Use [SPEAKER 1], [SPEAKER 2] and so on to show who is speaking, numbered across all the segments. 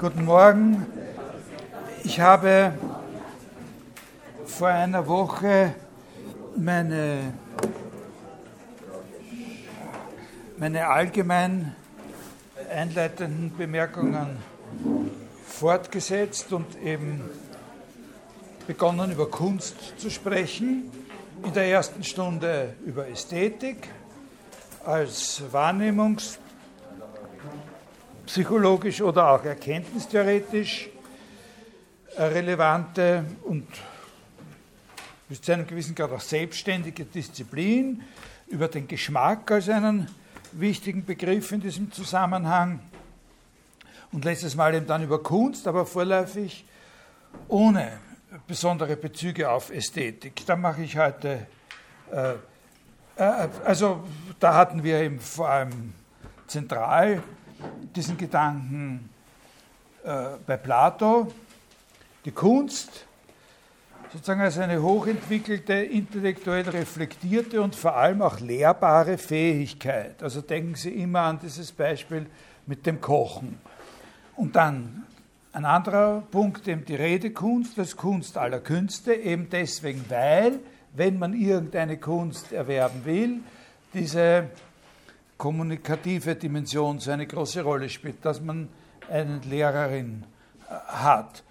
[SPEAKER 1] Guten Morgen. Ich habe vor einer Woche meine, meine allgemein einleitenden Bemerkungen fortgesetzt und eben begonnen über Kunst zu sprechen. In der ersten Stunde über Ästhetik als wahrnehmungspsychologisch oder auch erkenntnistheoretisch relevante und bis zu einem gewissen Grad auch selbstständige Disziplin, über den Geschmack als einen wichtigen Begriff in diesem Zusammenhang und letztes Mal eben dann über Kunst, aber vorläufig ohne besondere Bezüge auf Ästhetik. Da mache ich heute, äh, äh, also da hatten wir eben vor allem zentral diesen Gedanken äh, bei Plato, die Kunst sozusagen als eine hochentwickelte, intellektuell reflektierte und vor allem auch lehrbare Fähigkeit. Also denken Sie immer an dieses Beispiel mit dem Kochen. Und dann ein anderer Punkt, eben die Redekunst als Kunst aller Künste, eben deswegen, weil, wenn man irgendeine Kunst erwerben will, diese kommunikative Dimension so eine große Rolle spielt, dass man eine Lehrerin äh, hat.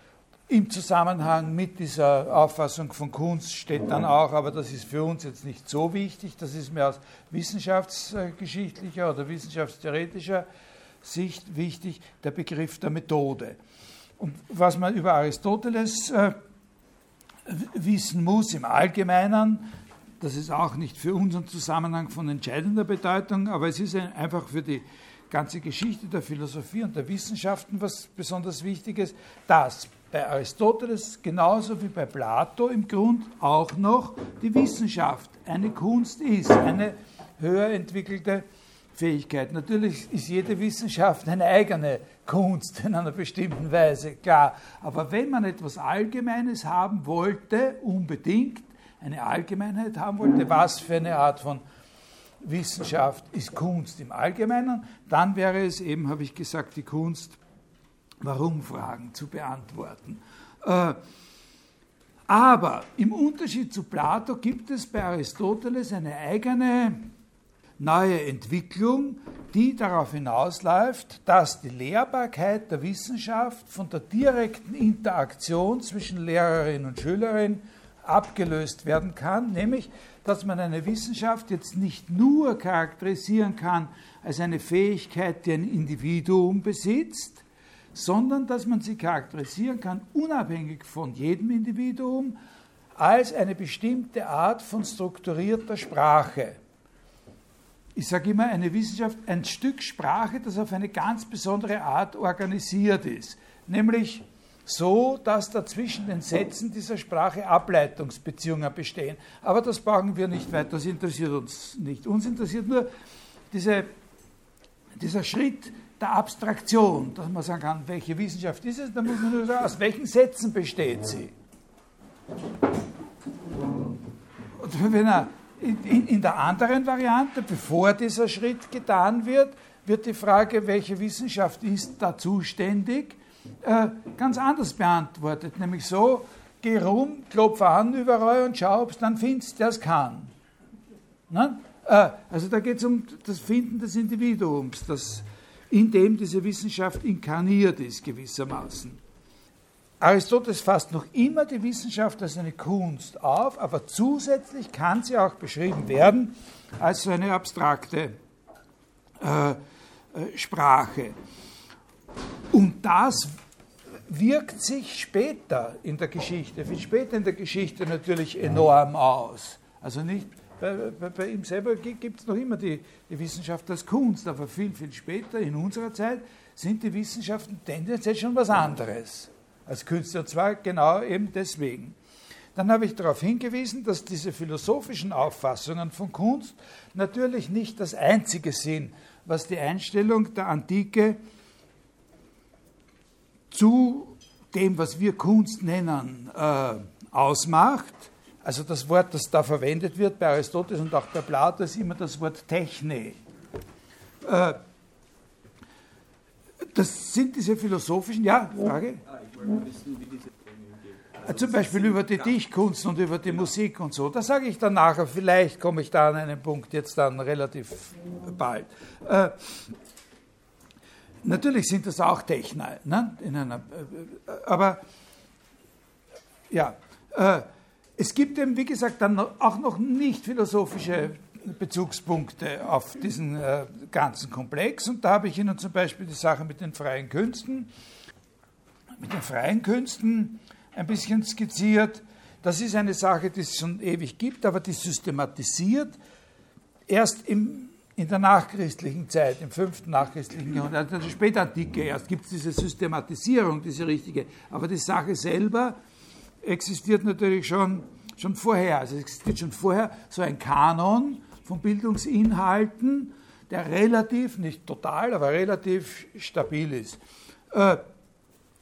[SPEAKER 1] Im Zusammenhang mit dieser Auffassung von Kunst steht dann auch, aber das ist für uns jetzt nicht so wichtig, das ist mir aus wissenschaftsgeschichtlicher oder wissenschaftstheoretischer Sicht wichtig, der Begriff der Methode. Und was man über Aristoteles äh, wissen muss im Allgemeinen, das ist auch nicht für unseren Zusammenhang von entscheidender Bedeutung, aber es ist einfach für die ganze Geschichte der Philosophie und der Wissenschaften was besonders Wichtiges, dass bei Aristoteles genauso wie bei Plato im Grund auch noch die Wissenschaft eine Kunst ist, eine höher entwickelte Fähigkeit. Natürlich ist jede Wissenschaft eine eigene Kunst in einer bestimmten Weise, klar. Aber wenn man etwas Allgemeines haben wollte, unbedingt eine Allgemeinheit haben wollte, was für eine Art von Wissenschaft ist Kunst im Allgemeinen, dann wäre es eben, habe ich gesagt, die Kunst, Warum-Fragen zu beantworten. Äh, aber im Unterschied zu Plato gibt es bei Aristoteles eine eigene neue Entwicklung, die darauf hinausläuft, dass die Lehrbarkeit der Wissenschaft von der direkten Interaktion zwischen Lehrerin und Schülerin abgelöst werden kann, nämlich dass man eine Wissenschaft jetzt nicht nur charakterisieren kann als eine Fähigkeit, die ein Individuum besitzt, sondern dass man sie charakterisieren kann, unabhängig von jedem Individuum, als eine bestimmte Art von strukturierter Sprache ich sage immer, eine Wissenschaft, ein Stück Sprache, das auf eine ganz besondere Art organisiert ist. Nämlich so, dass da zwischen den Sätzen dieser Sprache Ableitungsbeziehungen bestehen. Aber das brauchen wir nicht weiter, das interessiert uns nicht. Uns interessiert nur diese, dieser Schritt der Abstraktion, dass man sagen kann, welche Wissenschaft ist es, dann muss man nur sagen, aus welchen Sätzen besteht sie. Und wenn er in, in, der anderen Variante, bevor dieser Schritt getan wird, wird die Frage, welche Wissenschaft ist da zuständig, äh, ganz anders beantwortet. Nämlich so, geh rum, klopf an überall und schau, ob es dann findest, der es kann. Ne? Äh, also da geht es um das Finden des Individuums, das, in dem diese Wissenschaft inkarniert ist gewissermaßen. Aristoteles fasst noch immer die Wissenschaft als eine Kunst auf, aber zusätzlich kann sie auch beschrieben werden als so eine abstrakte äh, äh, Sprache. Und das wirkt sich später in der Geschichte, viel später in der Geschichte natürlich enorm aus. Also nicht bei, bei, bei ihm selber gibt es noch immer die, die Wissenschaft als Kunst, aber viel, viel später in unserer Zeit sind die Wissenschaften tendenziell schon was anderes als Künstler, und zwar genau eben deswegen. Dann habe ich darauf hingewiesen, dass diese philosophischen Auffassungen von Kunst natürlich nicht das Einzige sind, was die Einstellung der Antike zu dem, was wir Kunst nennen, äh, ausmacht. Also das Wort, das da verwendet wird bei Aristoteles und auch bei Plato, ist immer das Wort Techne. Äh, das sind diese philosophischen, ja, Frage? Ah, ich wollte wissen, wie diese also Zum Beispiel über die Dichtkunst und über die Musik und so. Da sage ich dann nachher, vielleicht komme ich da an einen Punkt jetzt dann relativ bald. Äh, natürlich sind das auch Techner, ne? In einer, äh, aber ja, äh, es gibt eben, wie gesagt, dann auch noch nicht philosophische Bezugspunkte auf diesen äh, ganzen Komplex. Und da habe ich Ihnen zum Beispiel die Sache mit den freien Künsten. Mit den freien Künsten ein bisschen skizziert. Das ist eine Sache, die es schon ewig gibt, aber die systematisiert erst im, in der nachchristlichen Zeit, im fünften nachchristlichen Jahrhundert, also spätantike erst gibt es diese Systematisierung, diese richtige. Aber die Sache selber existiert natürlich schon, schon vorher. Also es existiert schon vorher so ein Kanon von Bildungsinhalten, der relativ, nicht total, aber relativ stabil ist äh,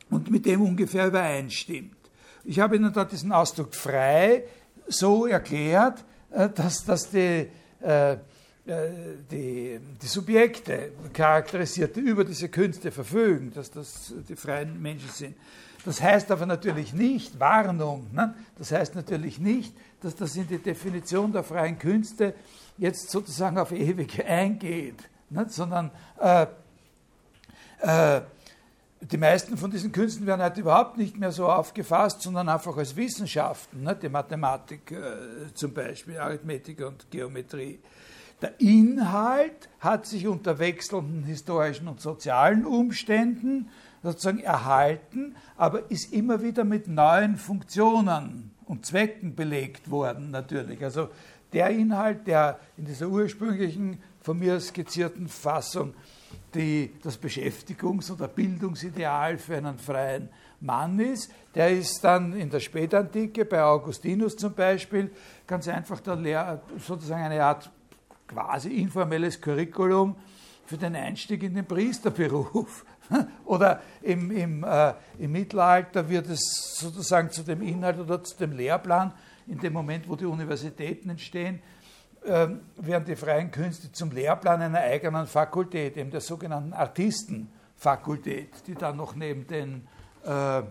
[SPEAKER 1] und mit dem ungefähr übereinstimmt. Ich habe Ihnen da diesen Ausdruck frei so erklärt, äh, dass, dass die, äh, die, die Subjekte charakterisierte über diese Künste verfügen, dass das die freien Menschen sind. Das heißt aber natürlich nicht, Warnung, ne? das heißt natürlich nicht, dass das in die Definition der freien Künste jetzt sozusagen auf ewig eingeht, ne? sondern äh, äh, die meisten von diesen Künsten werden halt überhaupt nicht mehr so aufgefasst, sondern einfach als Wissenschaften, ne? die Mathematik äh, zum Beispiel, Arithmetik und Geometrie. Der Inhalt hat sich unter wechselnden historischen und sozialen Umständen sozusagen erhalten, aber ist immer wieder mit neuen Funktionen und Zwecken belegt worden, natürlich. Also der Inhalt, der in dieser ursprünglichen, von mir skizzierten Fassung die, das Beschäftigungs- oder Bildungsideal für einen freien Mann ist, der ist dann in der Spätantike, bei Augustinus zum Beispiel, ganz einfach der Lehr sozusagen eine Art quasi informelles Curriculum für den Einstieg in den Priesterberuf. Oder im, im, äh, im Mittelalter wird es sozusagen zu dem Inhalt oder zu dem Lehrplan, in dem Moment, wo die Universitäten entstehen, äh, werden die freien Künste zum Lehrplan einer eigenen Fakultät, eben der sogenannten Artistenfakultät, die dann noch neben den äh,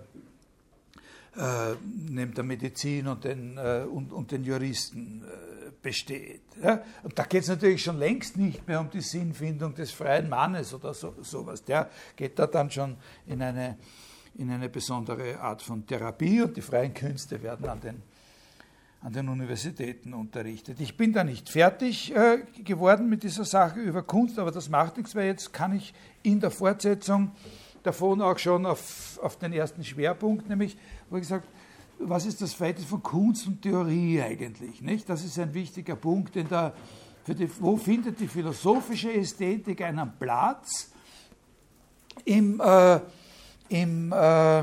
[SPEAKER 1] äh, neben der Medizin und den, äh, und, und den Juristen äh, besteht. Ja? Und da geht es natürlich schon längst nicht mehr um die Sinnfindung des freien Mannes oder so, sowas. Der geht da dann schon in eine, in eine besondere Art von Therapie und die freien Künste werden an den, an den Universitäten unterrichtet. Ich bin da nicht fertig äh, geworden mit dieser Sache über Kunst, aber das macht nichts, weil jetzt kann ich in der Fortsetzung davon auch schon auf, auf den ersten Schwerpunkt, nämlich, wo ich gesagt was ist das Verhältnis von Kunst und Theorie eigentlich? Nicht? Das ist ein wichtiger Punkt, denn da, die, wo findet die philosophische Ästhetik einen Platz im, äh, im, äh,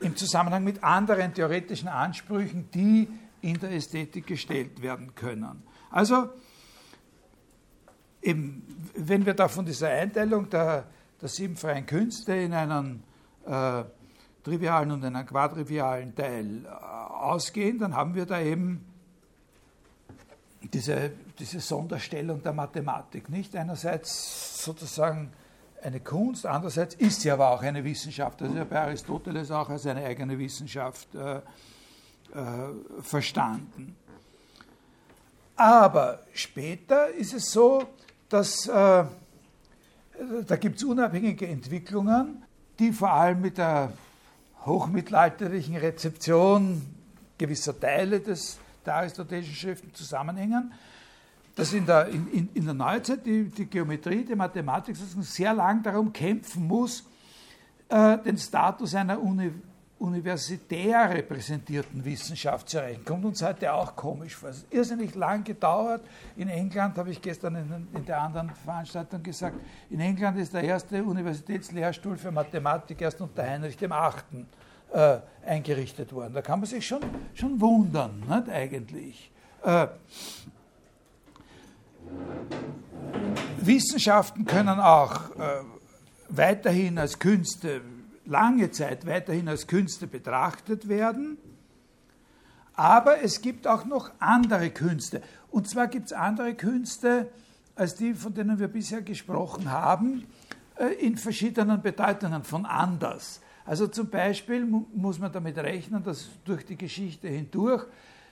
[SPEAKER 1] im Zusammenhang mit anderen theoretischen Ansprüchen, die in der Ästhetik gestellt werden können. Also, eben, wenn wir da von dieser Einteilung der der sieben freien Künste in einen äh, trivialen und einen quadrivialen Teil äh, ausgehen, dann haben wir da eben diese, diese Sonderstellung der Mathematik. Nicht einerseits sozusagen eine Kunst, andererseits ist sie aber auch eine Wissenschaft. Das ist ja bei Aristoteles auch als eine eigene Wissenschaft äh, äh, verstanden. Aber später ist es so, dass äh, da gibt es unabhängige Entwicklungen, die vor allem mit der hochmittelalterlichen Rezeption gewisser Teile des, der aristotelischen Schriften zusammenhängen. Dass in der, in, in der Neuzeit die, die Geometrie, die Mathematik sehr lang darum kämpfen muss, äh, den Status einer Uni, universitär repräsentierten Wissenschaft zu erreichen. Kommt uns heute auch komisch vor. Es hat irrsinnig lang gedauert. In England, habe ich gestern in, in, der anderen Veranstaltung gesagt, in England ist der erste Universitätslehrstuhl für Mathematik erst unter Heinrich VIII. Äh, eingerichtet worden. Da kann man sich schon, schon wundern, nicht, eigentlich. Äh, Wissenschaften können auch äh, weiterhin als Künste lange Zeit weiterhin als Künste betrachtet werden. Aber es gibt auch noch andere Künste. Und zwar gibt es andere Künste als die, von denen wir bisher gesprochen haben. äh, in verschiedenen Bedeutungen von anders. Also zum Beispiel muss man damit rechnen, dass durch die Geschichte hindurch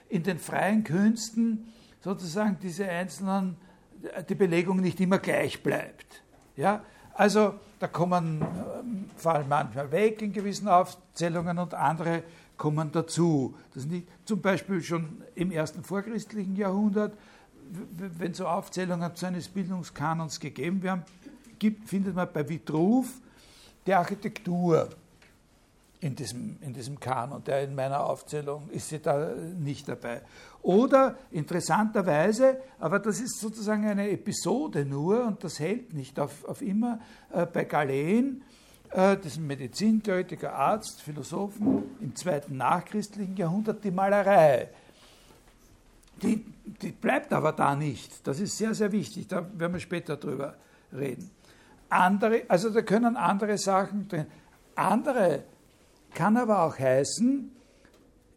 [SPEAKER 1] in den freien Künsten sozusagen diese einzelnen, die Belegung nicht immer gleich bleibt. Ja? Also da kommen, ähm, fallen manchmal weg in gewissen Aufzählungen und andere kommen dazu. Das nicht, zum Beispiel schon im ersten vorchristlichen Jahrhundert, wenn so Aufzählungen zu eines Bildungskanons gegeben werden, gibt, findet man bei Vitruv die Architektur in diesem, in diesem Kanon, der in meiner Aufzählung ist sie da nicht dabei. Oder interessanterweise, aber das ist sozusagen eine Episode nur und das hält nicht auf, auf immer, äh, bei Galen, äh, diesem Medizintheoretiker, Arzt, Philosophen im zweiten nachchristlichen Jahrhundert, die Malerei. Die, die bleibt aber da nicht. Das ist sehr, sehr wichtig. Da werden wir später drüber reden. Andere, also da können andere Sachen drin. Andere kann aber auch heißen,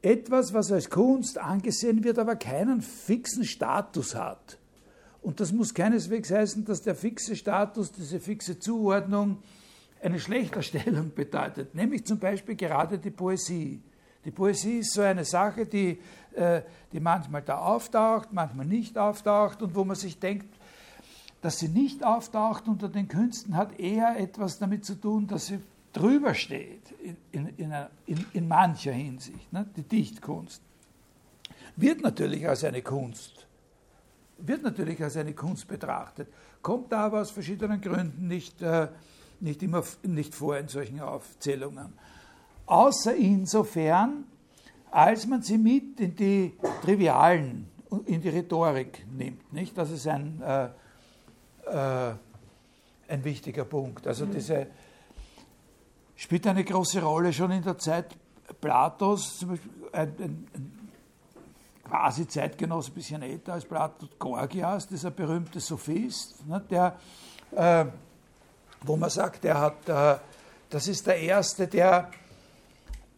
[SPEAKER 1] etwas, was als Kunst angesehen wird, aber keinen fixen Status hat. Und das muss keineswegs heißen, dass der fixe Status, diese fixe Zuordnung eine Schlechterstellung bedeutet, nämlich zum Beispiel gerade die Poesie. Die Poesie ist so eine Sache, die, äh, die manchmal da auftaucht, manchmal nicht auftaucht und wo man sich denkt, dass sie nicht auftaucht unter den Künsten, hat eher etwas damit zu tun, dass sie drüber steht in, in, in, in mancher Hinsicht, ne? die Dichtkunst, wird natürlich als eine Kunst, wird natürlich als eine Kunst betrachtet, kommt aber aus verschiedenen Gründen nicht, äh, nicht immer nicht vor in solchen Aufzählungen. Außer insofern, als man sie mit in die Trivialen, in die Rhetorik nimmt. Nicht? Das ist ein, äh, äh, ein wichtiger Punkt. Also diese spielt eine große Rolle schon in der Zeit Platos, zum Beispiel ein, ein, quasi Zeitgenosse, ein bisschen älter als Plato, Gorgias, dieser berühmte Sophist, ne, der, äh, wo man sagt, der hat, äh, das ist der Erste, der,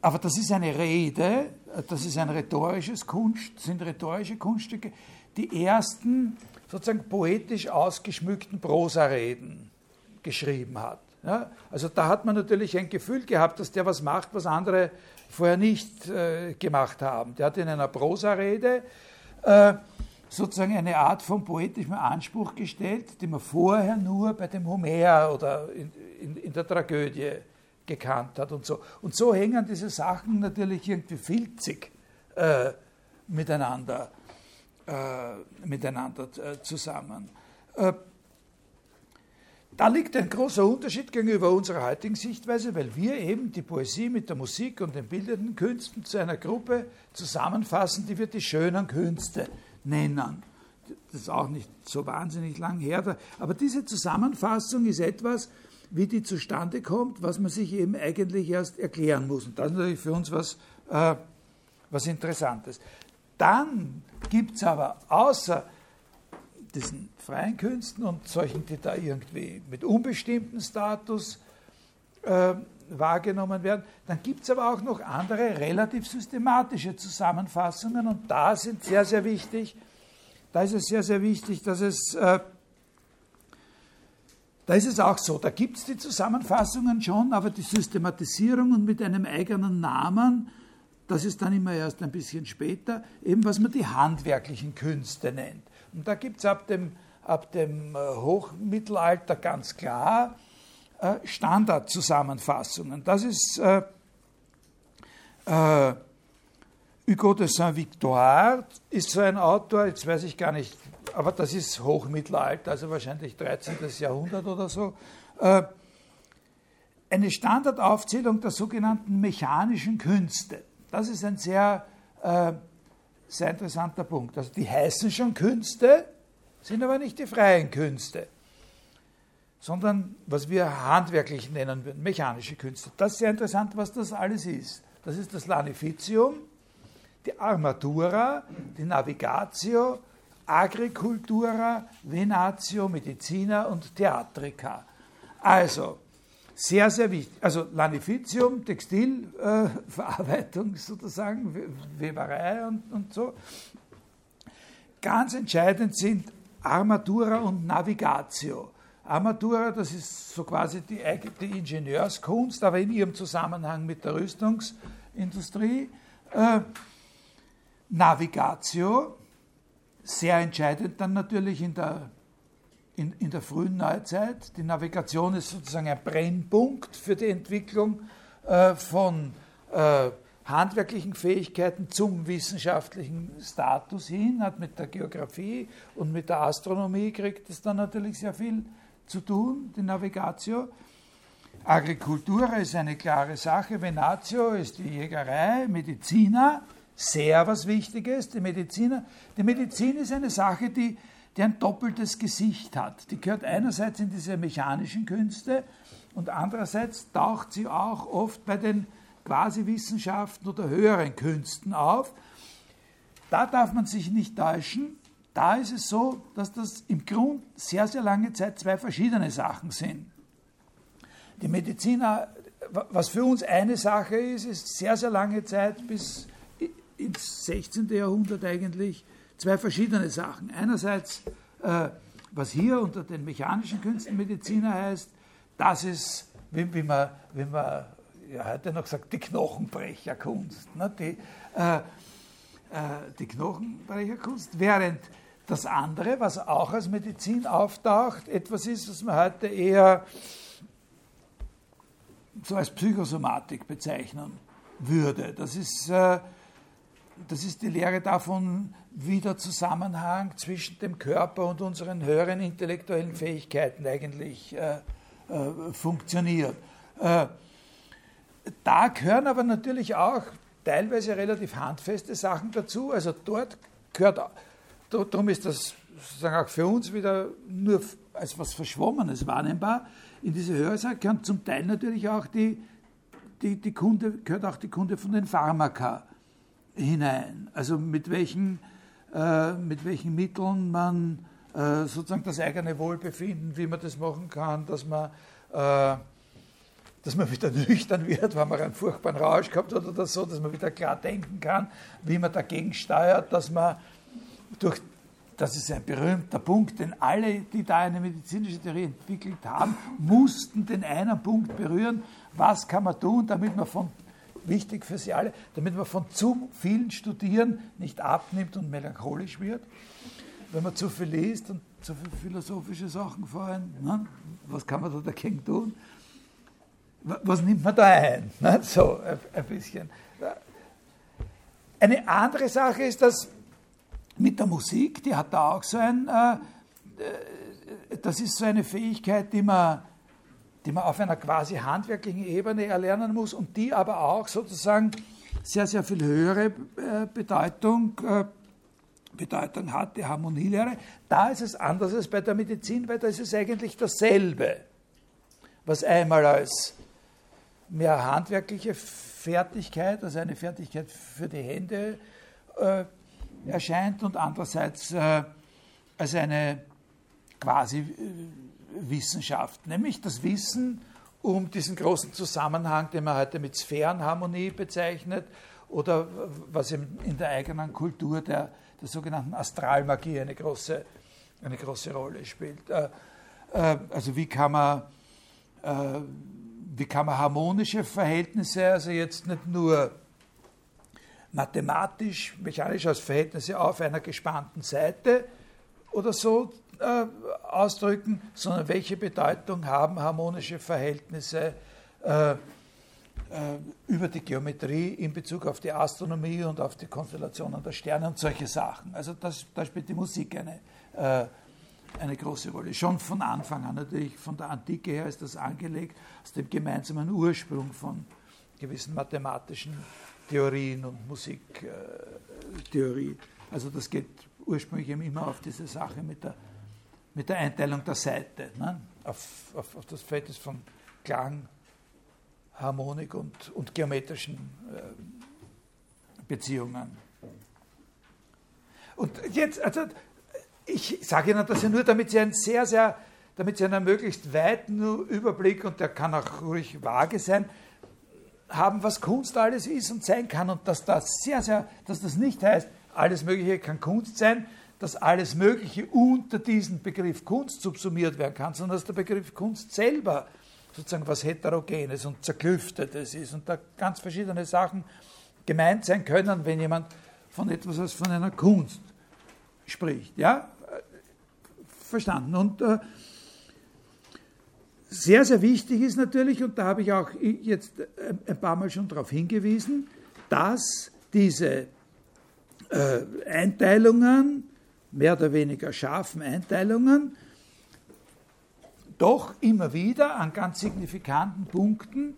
[SPEAKER 1] aber das ist eine Rede, das ist ein rhetorisches Kunst, sind rhetorische Kunststücke, die ersten sozusagen poetisch ausgeschmückten Prosareden geschrieben hat. Ja, also da hat man natürlich ein Gefühl gehabt, dass der was macht, was andere vorher nicht äh, gemacht haben. Der hat in einer Prosarede äh, sozusagen eine Art von poetischem Anspruch gestellt, die man vorher nur bei dem Homer oder in, in, in der Tragödie gekannt hat und so. Und so hängen diese Sachen natürlich irgendwie filzig äh, miteinander, äh, miteinander äh, zusammen. Da liegt ein großer Unterschied gegenüber unserer heutigen Sichtweise, weil wir eben die Poesie mit der Musik und den bildenden Künsten zu einer Gruppe zusammenfassen, die wir die schönen Künste nennen. Das ist auch nicht so wahnsinnig lang her, aber diese Zusammenfassung ist etwas, wie die zustande kommt, was man sich eben eigentlich erst erklären muss. Und das ist natürlich für uns was, äh, was Interessantes. Dann gibt es aber außer diesen freien Künsten und solchen, die da irgendwie mit unbestimmtem Status äh, wahrgenommen werden. Dann gibt es aber auch noch andere relativ systematische Zusammenfassungen und da sind sehr, sehr wichtig, da ist es sehr, sehr wichtig, dass es, äh, da ist es auch so, da gibt es die Zusammenfassungen schon, aber die Systematisierung und mit einem eigenen Namen, das ist dann immer erst ein bisschen später, eben was man die handwerklichen Künste nennt. Und da gibt es ab dem, ab dem äh, Hochmittelalter ganz klar äh, Standardzusammenfassungen. Das ist äh, äh, Hugo de Saint-Victoire, ist so ein Autor, jetzt weiß ich gar nicht, aber das ist Hochmittelalter, also wahrscheinlich 13. Jahrhundert oder so. Äh, eine Standardaufzählung der sogenannten mechanischen Künste. Das ist ein sehr äh, sehr interessanter Punkt. Also die heißen schon Künste, sind aber nicht die freien Künste, sondern was wir handwerklich nennen würden, mechanische Künste. Das ist sehr interessant, was das alles ist. Das ist das Lanificium, die Armatura, die Navigatio, Agricultura, Venatio, Medicina und Theatrica. Also, sehr, sehr wichtig. Also Lanificium, Textilverarbeitung äh, sozusagen, Weberei und, und so. Ganz entscheidend sind Armatura und Navigatio. Armatura, das ist so quasi die, die Ingenieurskunst, aber in ihrem Zusammenhang mit der Rüstungsindustrie. Äh, Navigatio, sehr entscheidend dann natürlich in der, in, in der frühen Neuzeit. Die Navigation ist sozusagen ein Brennpunkt für die Entwicklung äh, von äh, handwerklichen Fähigkeiten zum wissenschaftlichen Status hin, hat mit der Geografie und mit der Astronomie kriegt es dann natürlich sehr viel zu tun, die Navigatio. Agricultura ist eine klare Sache, Venatio ist die Jägerei, Medizina, sehr was Wichtiges, die Mediziner. Die Medizin ist eine Sache, die, die ein doppeltes Gesicht hat. Die gehört einerseits in diese mechanischen Künste und andererseits taucht sie auch oft bei den quasi Wissenschaften oder höheren Künsten auf. Da darf man sich nicht täuschen. Da ist es so, dass das im Grund sehr, sehr lange Zeit zwei verschiedene Sachen sind. Die Mediziner, was für uns eine Sache ist, ist sehr, sehr lange Zeit bis ins 16. Jahrhundert eigentlich zwei verschiedene Sachen. Einerseits, äh, was hier unter den mechanischen Künsten Mediziner heißt, das ist, wie, wie man, wie man ja, heute noch sagt, die Knochenbrecherkunst. Ne? Die, äh, äh, die Knochenbrecherkunst, während das andere, was auch als Medizin auftaucht, etwas ist, was man heute eher so als Psychosomatik bezeichnen würde. Das ist, äh, das ist die Lehre davon, wie der Zusammenhang zwischen dem Körper und unseren höheren intellektuellen Fähigkeiten eigentlich äh, äh, funktioniert. Äh, da gehören aber natürlich auch teilweise relativ handfeste Sachen dazu. Also dort gehört, darum ist das sozusagen auch für uns wieder nur als was Verschwommenes wahrnehmbar. In diese Hörsaal gehören zum Teil natürlich auch die, die, die Kunde, gehört auch die Kunde von den Pharmaka hinein. Also mit welchen, äh, mit welchen Mitteln man äh, sozusagen das eigene Wohlbefinden, wie man das machen kann, dass man äh, dass man wieder nüchtern wird, wenn man einen furchtbaren Rausch gehabt hat oder so, dass man wieder klar denken kann, wie man dagegen steuert, dass man durch, das ist ein berühmter Punkt, denn alle, die da eine medizinische Theorie entwickelt haben, mussten den einen Punkt berühren, was kann man tun, damit man von, wichtig für sie alle, damit man von zu vielen Studieren nicht abnimmt und melancholisch wird, wenn man zu viel liest und zu viele philosophische Sachen vorhin, ne? was kann man da dagegen tun? was nimmt man da ein? Ne? So ein bisschen. Eine andere Sache ist, dass mit der Musik, die hat da auch so ein, äh, äh, das ist so eine Fähigkeit, die man, die man auf einer quasi handwerklichen Ebene erlernen muss und die aber auch sozusagen sehr, sehr viel höhere äh, Bedeutung, äh, Bedeutung hat, die Harmonielehre. Da ist es anders als bei der Medizin, weil da ist es eigentlich dasselbe, was einmal als mehr handwerkliche Fertigkeit, also eine Fertigkeit für die Hände äh, erscheint und andererseits äh, als eine quasi äh, Wissenschaft, nämlich das Wissen um diesen großen Zusammenhang, den man heute mit Sphärenharmonie bezeichnet oder was in der eigenen Kultur der, der sogenannten Astralmagie eine große, eine große Rolle spielt. Äh, äh, also wie kann man äh, wie kann man harmonische Verhältnisse, also jetzt nicht nur mathematisch, mechanisch als Verhältnisse auf einer gespannten Seite oder so äh, ausdrücken, sondern welche Bedeutung haben harmonische Verhältnisse äh, äh, über die Geometrie in Bezug auf die Astronomie und auf die Konstellationen der Sterne und solche Sachen. Also das, da spielt die Musik eine äh, eine große Rolle. Schon von Anfang an natürlich, von der Antike her ist das angelegt, aus dem gemeinsamen Ursprung von gewissen mathematischen Theorien und Musiktheorie. Also das geht ursprünglich eben immer auf diese Sache mit der, mit der Einteilung der Seite, ne? auf, auf, auf das Verhältnis von Klang, Harmonik und, und geometrischen äh, Beziehungen. Und jetzt, also ich sage Ihnen das ja nur, damit Sie einen sehr, sehr, damit Sie einen möglichst weiten Überblick, und der kann auch ruhig vage sein, haben, was Kunst alles ist und sein kann und dass das sehr, sehr, dass das nicht heißt, alles Mögliche kann Kunst sein, dass alles Mögliche unter diesen Begriff Kunst subsumiert werden kann, sondern dass der Begriff Kunst selber sozusagen was Heterogenes und Zerklüftetes ist und da ganz verschiedene Sachen gemeint sein können, wenn jemand von etwas als von einer Kunst spricht. Ja, verstanden. Und äh, sehr, sehr wichtig ist natürlich, und da habe ich auch jetzt ein paar Mal schon darauf hingewiesen, dass diese äh, Einteilungen, mehr oder weniger scharfen Einteilungen, doch immer wieder an ganz signifikanten Punkten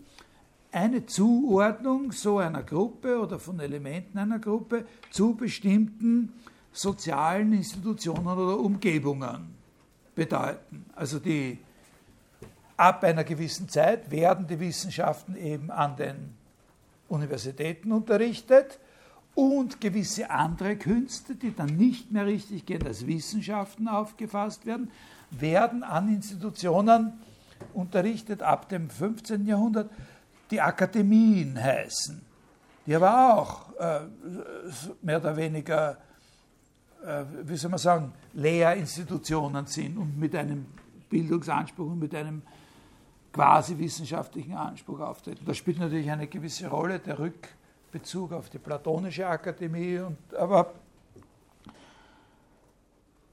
[SPEAKER 1] eine Zuordnung so einer Gruppe oder von Elementen einer Gruppe zu bestimmten sozialen Institutionen oder Umgebungen bedeuten. Also die ab einer gewissen Zeit werden die Wissenschaften eben an den Universitäten unterrichtet und gewisse andere Künste, die dann nicht mehr richtig gehen, als Wissenschaften aufgefasst werden, werden an Institutionen unterrichtet ab dem 15. Jahrhundert, die Akademien heißen, die aber auch äh, mehr oder weniger, äh, wie soll man sagen, Lehrinstitutionen sind und mit einem Bildungsanspruch und mit einem quasi wissenschaftlichen Anspruch auftreten. Da spielt natürlich eine gewisse Rolle der Rückbezug auf die platonische Akademie, und, aber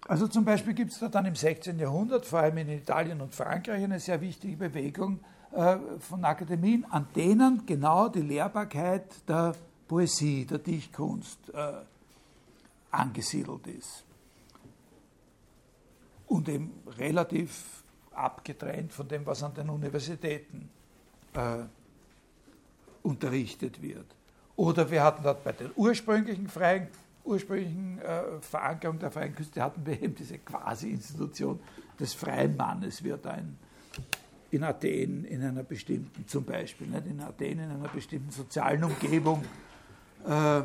[SPEAKER 1] also zum Beispiel gibt es da dann im 16. Jahrhundert, vor allem in Italien und Frankreich, eine sehr wichtige Bewegung äh, von Akademien, an denen genau die Lehrbarkeit der Poesie, der Dichtkunst äh, angesiedelt ist. Und eben relativ abgetrennt von dem, was an den Universitäten äh, unterrichtet wird. Oder wir hatten dort bei der ursprünglichen freien ursprünglichen äh, Verankerung der freien Künste hatten wir eben diese Quasi-Institution des freien Mannes, wird ein in Athen in einer bestimmten, zum Beispiel, nicht, in Athen in einer bestimmten sozialen Umgebung äh,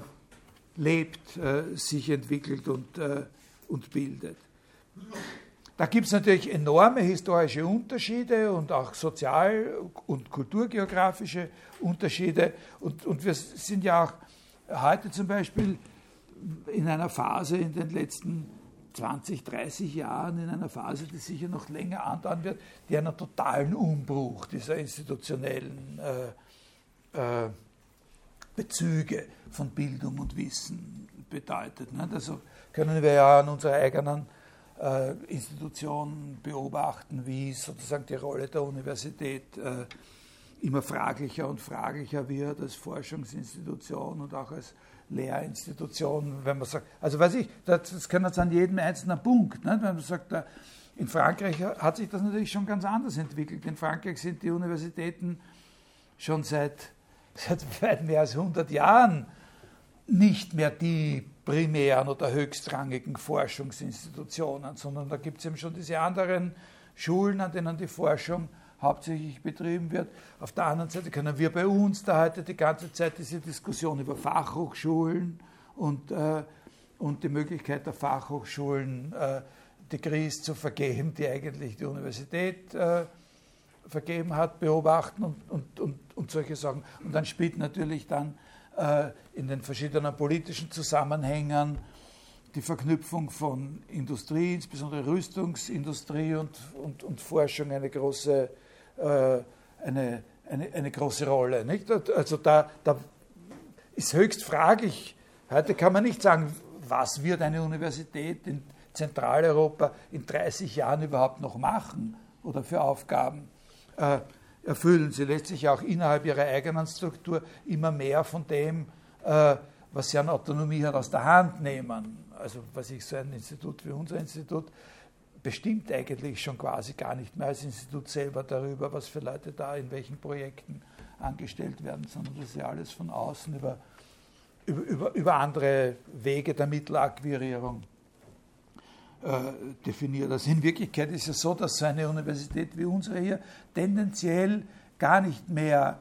[SPEAKER 1] lebt, äh, sich entwickelt und, äh, und bildet. Da gibt es natürlich enorme historische Unterschiede und auch sozial- und kulturgeografische Unterschiede. Und, und wir sind ja auch heute zum Beispiel in einer Phase in den letzten 20, 30 Jahren, in einer Phase, die sicher noch länger andauern wird, die einen totalen Umbruch dieser institutionellen äh, äh, Bezüge von Bildung und Wissen bedeutet. Ne? Also können wir ja an unserer eigenen äh, Institution beobachten, wie sozusagen die Rolle der Universität äh, immer fraglicher und fraglicher wird als Forschungsinstitution und auch als Lehrinstitution, wenn man sagt, also weiß ich, das, das kann jetzt an jedem einzelnen Punkt, ne? wenn man sagt, da, in Frankreich hat sich das natürlich schon ganz anders entwickelt. In Frankreich sind die Universitäten schon seit, seit weit mehr als 100 Jahren nicht mehr die primären oder höchstrangigen Forschungsinstitutionen, sondern da gibt es eben schon diese anderen Schulen, an denen die Forschung hauptsächlich betrieben wird. Auf der anderen Seite können wir bei uns da heute die ganze Zeit diese Diskussion über Fachhochschulen und, äh, und die Möglichkeit der Fachhochschulen, äh, Degrees zu vergeben, die eigentlich die Universität äh, vergeben hat, beobachten und, und, und, und solche Sachen. Und dann spielt natürlich dann in den verschiedenen politischen Zusammenhängen die Verknüpfung von Industrie, insbesondere Rüstungsindustrie und, und, und Forschung eine große, äh, eine, eine, eine große Rolle. Nicht? Also da, da ist höchst fraglich, heute kann man nicht sagen, was wird eine Universität in Zentraleuropa in 30 Jahren überhaupt noch machen oder für Aufgaben äh, erfüllen. Sie lässt sich auch innerhalb ihrer eigenen Struktur immer mehr von dem, äh, was sie an Autonomie hat, aus der Hand nehmen. Also was ich so ein Institut wie unser Institut bestimmt eigentlich schon quasi gar nicht mehr als Institut selber darüber, was für Leute da in welchen Projekten angestellt werden, sondern das ist ja alles von außen über, über, über, über andere Wege der Mittelakquirierung definiert. Also in Wirklichkeit ist es so, dass so eine Universität wie unsere hier tendenziell gar nicht mehr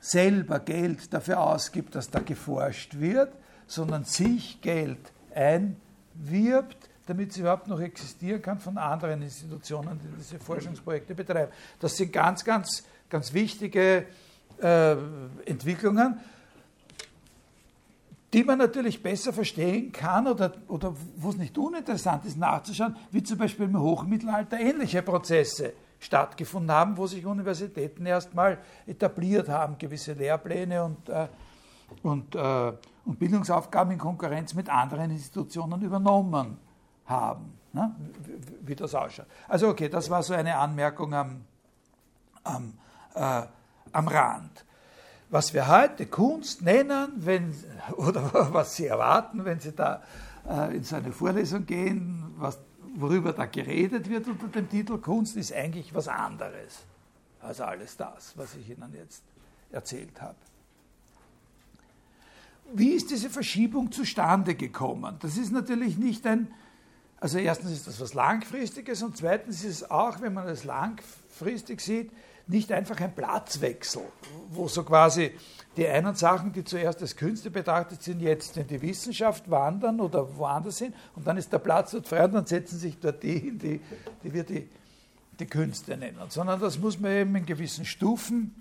[SPEAKER 1] selber Geld dafür ausgibt, dass da geforscht wird, sondern sich Geld einwirbt, damit sie überhaupt noch existieren kann von anderen Institutionen, die diese Forschungsprojekte betreiben. Das sind ganz, ganz, ganz wichtige äh, Entwicklungen, die man natürlich besser verstehen kann oder, oder wo es nicht uninteressant ist nachzuschauen, wie zum Beispiel im Hochmittelalter ähnliche Prozesse stattgefunden haben, wo sich Universitäten erstmal etabliert haben, gewisse Lehrpläne und, äh, und, äh, und Bildungsaufgaben in Konkurrenz mit anderen Institutionen übernommen haben, ne? wie, wie, das ausschaut. Also okay, das war so eine Anmerkung am, am, äh, am Rand was wir heute Kunst nennen, wenn, oder was Sie erwarten, wenn Sie da äh, in so eine Vorlesung gehen, was, worüber da geredet wird unter dem Titel Kunst, ist eigentlich was anderes als alles das, was ich Ihnen jetzt erzählt habe. Wie ist diese Verschiebung zustande gekommen? Das ist natürlich nicht ein, also erstens ist das was Langfristiges und zweitens ist es auch, wenn man es langfristig sieht, nicht einfach ein Platzwechsel, wo so quasi die einen Sachen, die zuerst als Künste betrachtet sind, jetzt in die Wissenschaft wandern oder woanders hin und dann ist der Platz dort frei und dann setzen sich dort die hin, die, die wir die, die Künste nennen. Sondern das muss man eben in gewissen Stufen,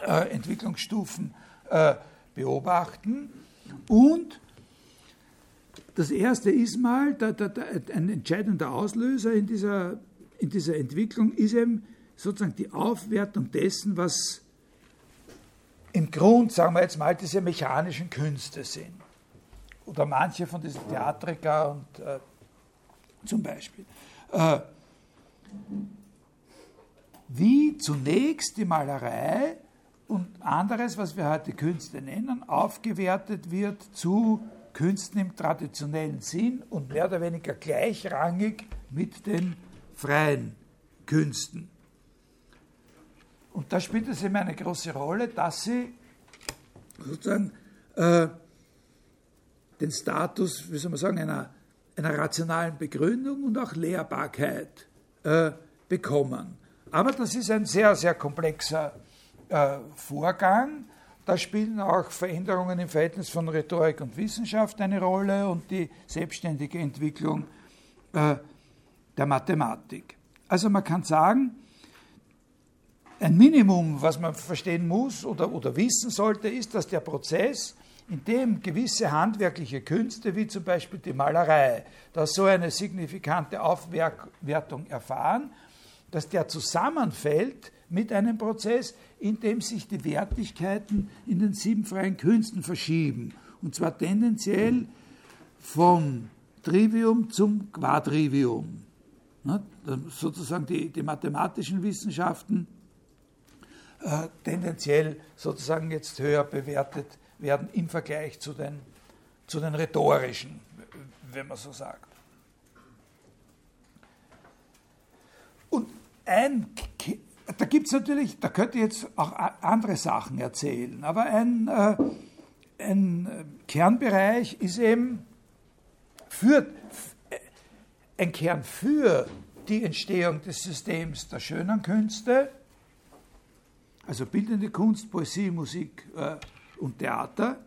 [SPEAKER 1] äh, Entwicklungsstufen äh, beobachten. Und das erste ist mal, da, da, da, ein entscheidender Auslöser in dieser, in dieser Entwicklung ist eben sozusagen die Aufwertung dessen, was im Grund, sagen wir jetzt mal, diese mechanischen Künste sind. Oder manche von diesen Theatriker und äh, zum Beispiel. Äh, wie zunächst die Malerei und anderes, was wir heute Künste nennen, aufgewertet wird zu Künsten im traditionellen Sinn und mehr oder weniger gleichrangig mit den freien Künsten. Und da spielt es eben eine große Rolle, dass sie sozusagen äh, den Status, wie soll man sagen, einer, einer rationalen Begründung und auch Lehrbarkeit äh, bekommen. Aber das ist ein sehr, sehr komplexer äh, Vorgang. Da spielen auch Veränderungen im Verhältnis von Rhetorik und Wissenschaft eine Rolle und die selbstständige Entwicklung äh, der Mathematik. Also man kann sagen, ein Minimum, was man verstehen muss oder, oder wissen sollte, ist, dass der Prozess, in dem gewisse handwerkliche Künste, wie zum Beispiel die Malerei, dass so eine signifikante Aufwertung erfahren, dass der zusammenfällt mit einem Prozess, in dem sich die Wertigkeiten in den sieben freien Künsten verschieben. Und zwar tendenziell vom Trivium zum Quadrivium. Sozusagen die, die mathematischen Wissenschaften äh, tendenziell sozusagen jetzt höher bewertet werden im Vergleich zu den, zu den rhetorischen, wenn man so sagt. Und ein, da gibt es natürlich, da könnte ich jetzt auch andere Sachen erzählen, aber ein, äh, ein Kernbereich ist eben für, ein Kern für die Entstehung des Systems der schönen Künste, also bildende Kunst, Poesie, Musik äh, und Theater.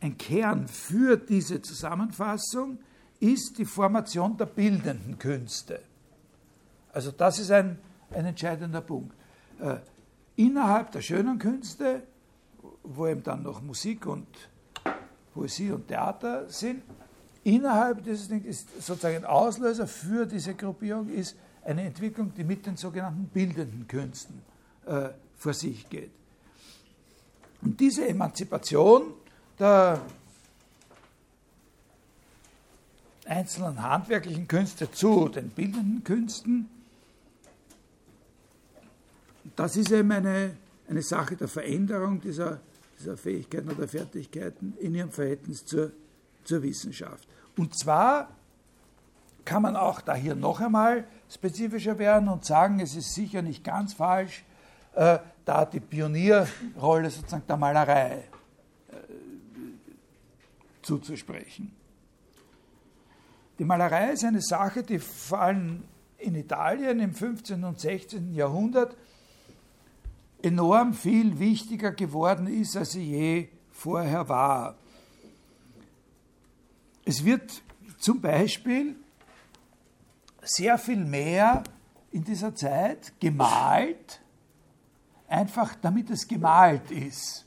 [SPEAKER 1] Ein Kern für diese Zusammenfassung ist die Formation der bildenden Künste. Also das ist ein, ein entscheidender Punkt. Äh, innerhalb der schönen Künste, wo eben dann noch Musik und Poesie und Theater sind, innerhalb dieses Dings ist sozusagen ein Auslöser für diese Gruppierung ist eine Entwicklung, die mit den sogenannten bildenden Künsten äh, vor sich geht. Und diese Emanzipation der einzelnen handwerklichen Künste zu den bildenden Künsten, das ist eben eine, eine Sache der Veränderung dieser, dieser Fähigkeiten oder Fertigkeiten in ihrem Verhältnis zur, zur Wissenschaft. Und zwar kann man auch da hier noch einmal spezifischer werden und sagen, es ist sicher nicht ganz falsch, äh, da die Pionierrolle sozusagen der Malerei äh, zuzusprechen. Die Malerei ist eine Sache, die vor allem in Italien im 15. und 16. Jahrhundert enorm viel wichtiger geworden ist, als sie je vorher war. Es wird zum Beispiel sehr viel mehr in dieser Zeit gemalt einfach damit es gemalt ist.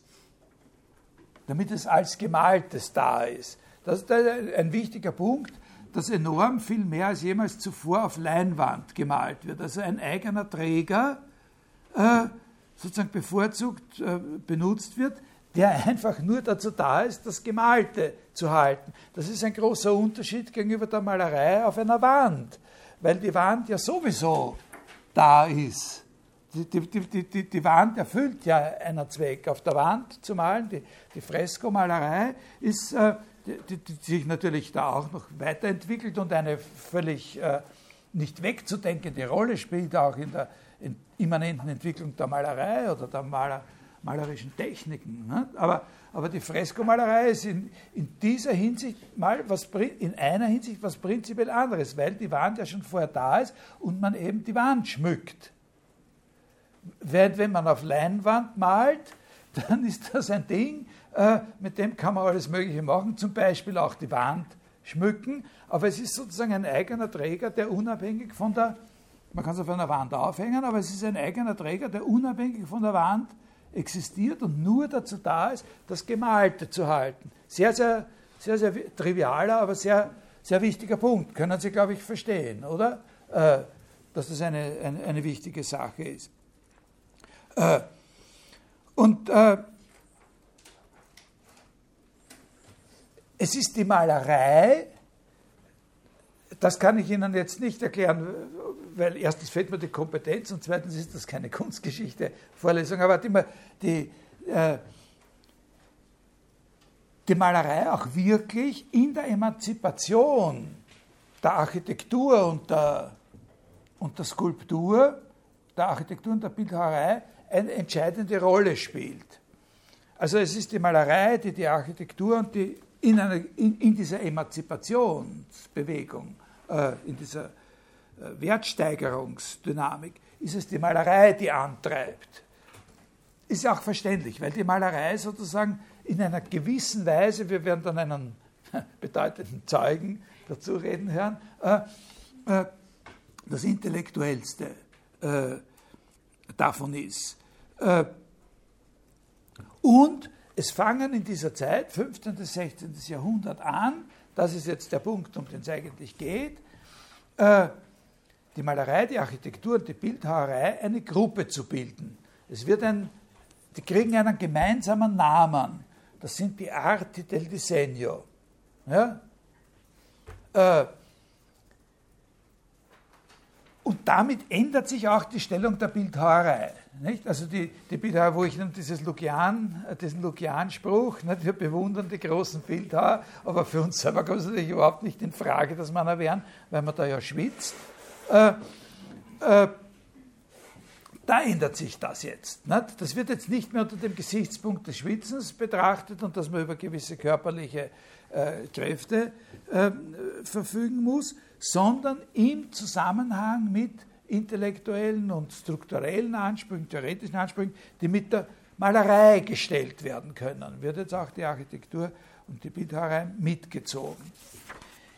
[SPEAKER 1] damit es als Gemaltes da ist. Das ist ein wichtiger Punkt, dass enorm viel mehr als jemals zuvor auf Leinwand gemalt wird. Also ein eigener Träger äh, sozusagen bevorzugt äh, benutzt wird, der einfach nur dazu da ist, das Gemalte zu halten. Das ist ein großer Unterschied gegenüber der Malerei auf einer Wand, weil die Wand ja sowieso da ist. Die, die, die, die, Wand erfüllt ja einen Zweck. Auf der Wand zu malen, die, die Freskomalerei ist, äh, die, sich natürlich da auch noch weiterentwickelt und eine völlig äh, nicht wegzudenkende Rolle spielt, auch in der in immanenten Entwicklung der Malerei oder der Maler, malerischen Techniken. Ne? Aber, aber die Freskomalerei ist in, in dieser Hinsicht mal was, in einer Hinsicht was prinzipiell anderes, weil die Wand ja schon vorher da ist und man eben die Wand schmückt. Während wenn man auf Leinwand malt, dann ist das ein Ding, äh, mit dem kann man alles Mögliche machen, zum Beispiel auch die Wand schmücken, aber es ist sozusagen ein eigener Träger, der unabhängig von der, man kann es auf einer Wand aufhängen, aber es ist ein eigener Träger, der unabhängig von der Wand existiert und nur dazu da ist, das Gemalte zu halten. Sehr, sehr, sehr, sehr trivialer, aber sehr, sehr wichtiger Punkt. Können Sie, glaube ich, verstehen, oder? Äh, dass das eine, eine, eine, wichtige Sache ist. Äh, und äh, es ist die Malerei, das kann ich Ihnen jetzt nicht erklären, weil erstens fehlt mir die Kompetenz und zweitens ist das keine Kunstgeschichte-Vorlesung, aber die, die, äh, die Malerei auch wirklich in der Emanzipation der Architektur und der, und der Skulptur, der Architektur und der Bildhauerei eine entscheidende Rolle spielt. Also es ist die Malerei, die die Architektur und die in, einer, in, in dieser Emanzipationsbewegung, äh, in dieser äh, Wertsteigerungsdynamik, ist es die Malerei, die antreibt. Ist auch verständlich, weil die Malerei sozusagen in einer gewissen Weise, wir werden dann einen bedeutenden Zeugen dazu reden hören, äh, äh, das Intellektuellste äh, davon ist. Äh, und es fangen in dieser Zeit, 15. bis 16. Jahrhundert an, das ist jetzt der Punkt, um den es eigentlich geht, äh, die Malerei, die Architektur und die Bildhauerei eine Gruppe zu bilden. Es wird ein, die kriegen einen gemeinsamen Namen. Das sind die Arti del Disegno. Ja? Äh, und damit ändert sich auch die Stellung der Bildhauerei. Nicht? Also die, die Bildhauer, wo ich dieses Lukian, diesen Lukian-Spruch, wir bewundern die großen Bildhauer, aber für uns selber kommt es natürlich überhaupt nicht in Frage, dass man erwähnen, weil man da ja schwitzt. Äh, äh, da ändert sich das jetzt. Nicht? Das wird jetzt nicht mehr unter dem Gesichtspunkt des Schwitzens betrachtet und dass man über gewisse körperliche äh, Kräfte äh, verfügen muss, sondern im Zusammenhang mit intellektuellen und strukturellen Ansprüchen, theoretischen Ansprüchen, die mit der Malerei gestellt werden können. Wird jetzt auch die Architektur und die Bildhauerei mitgezogen.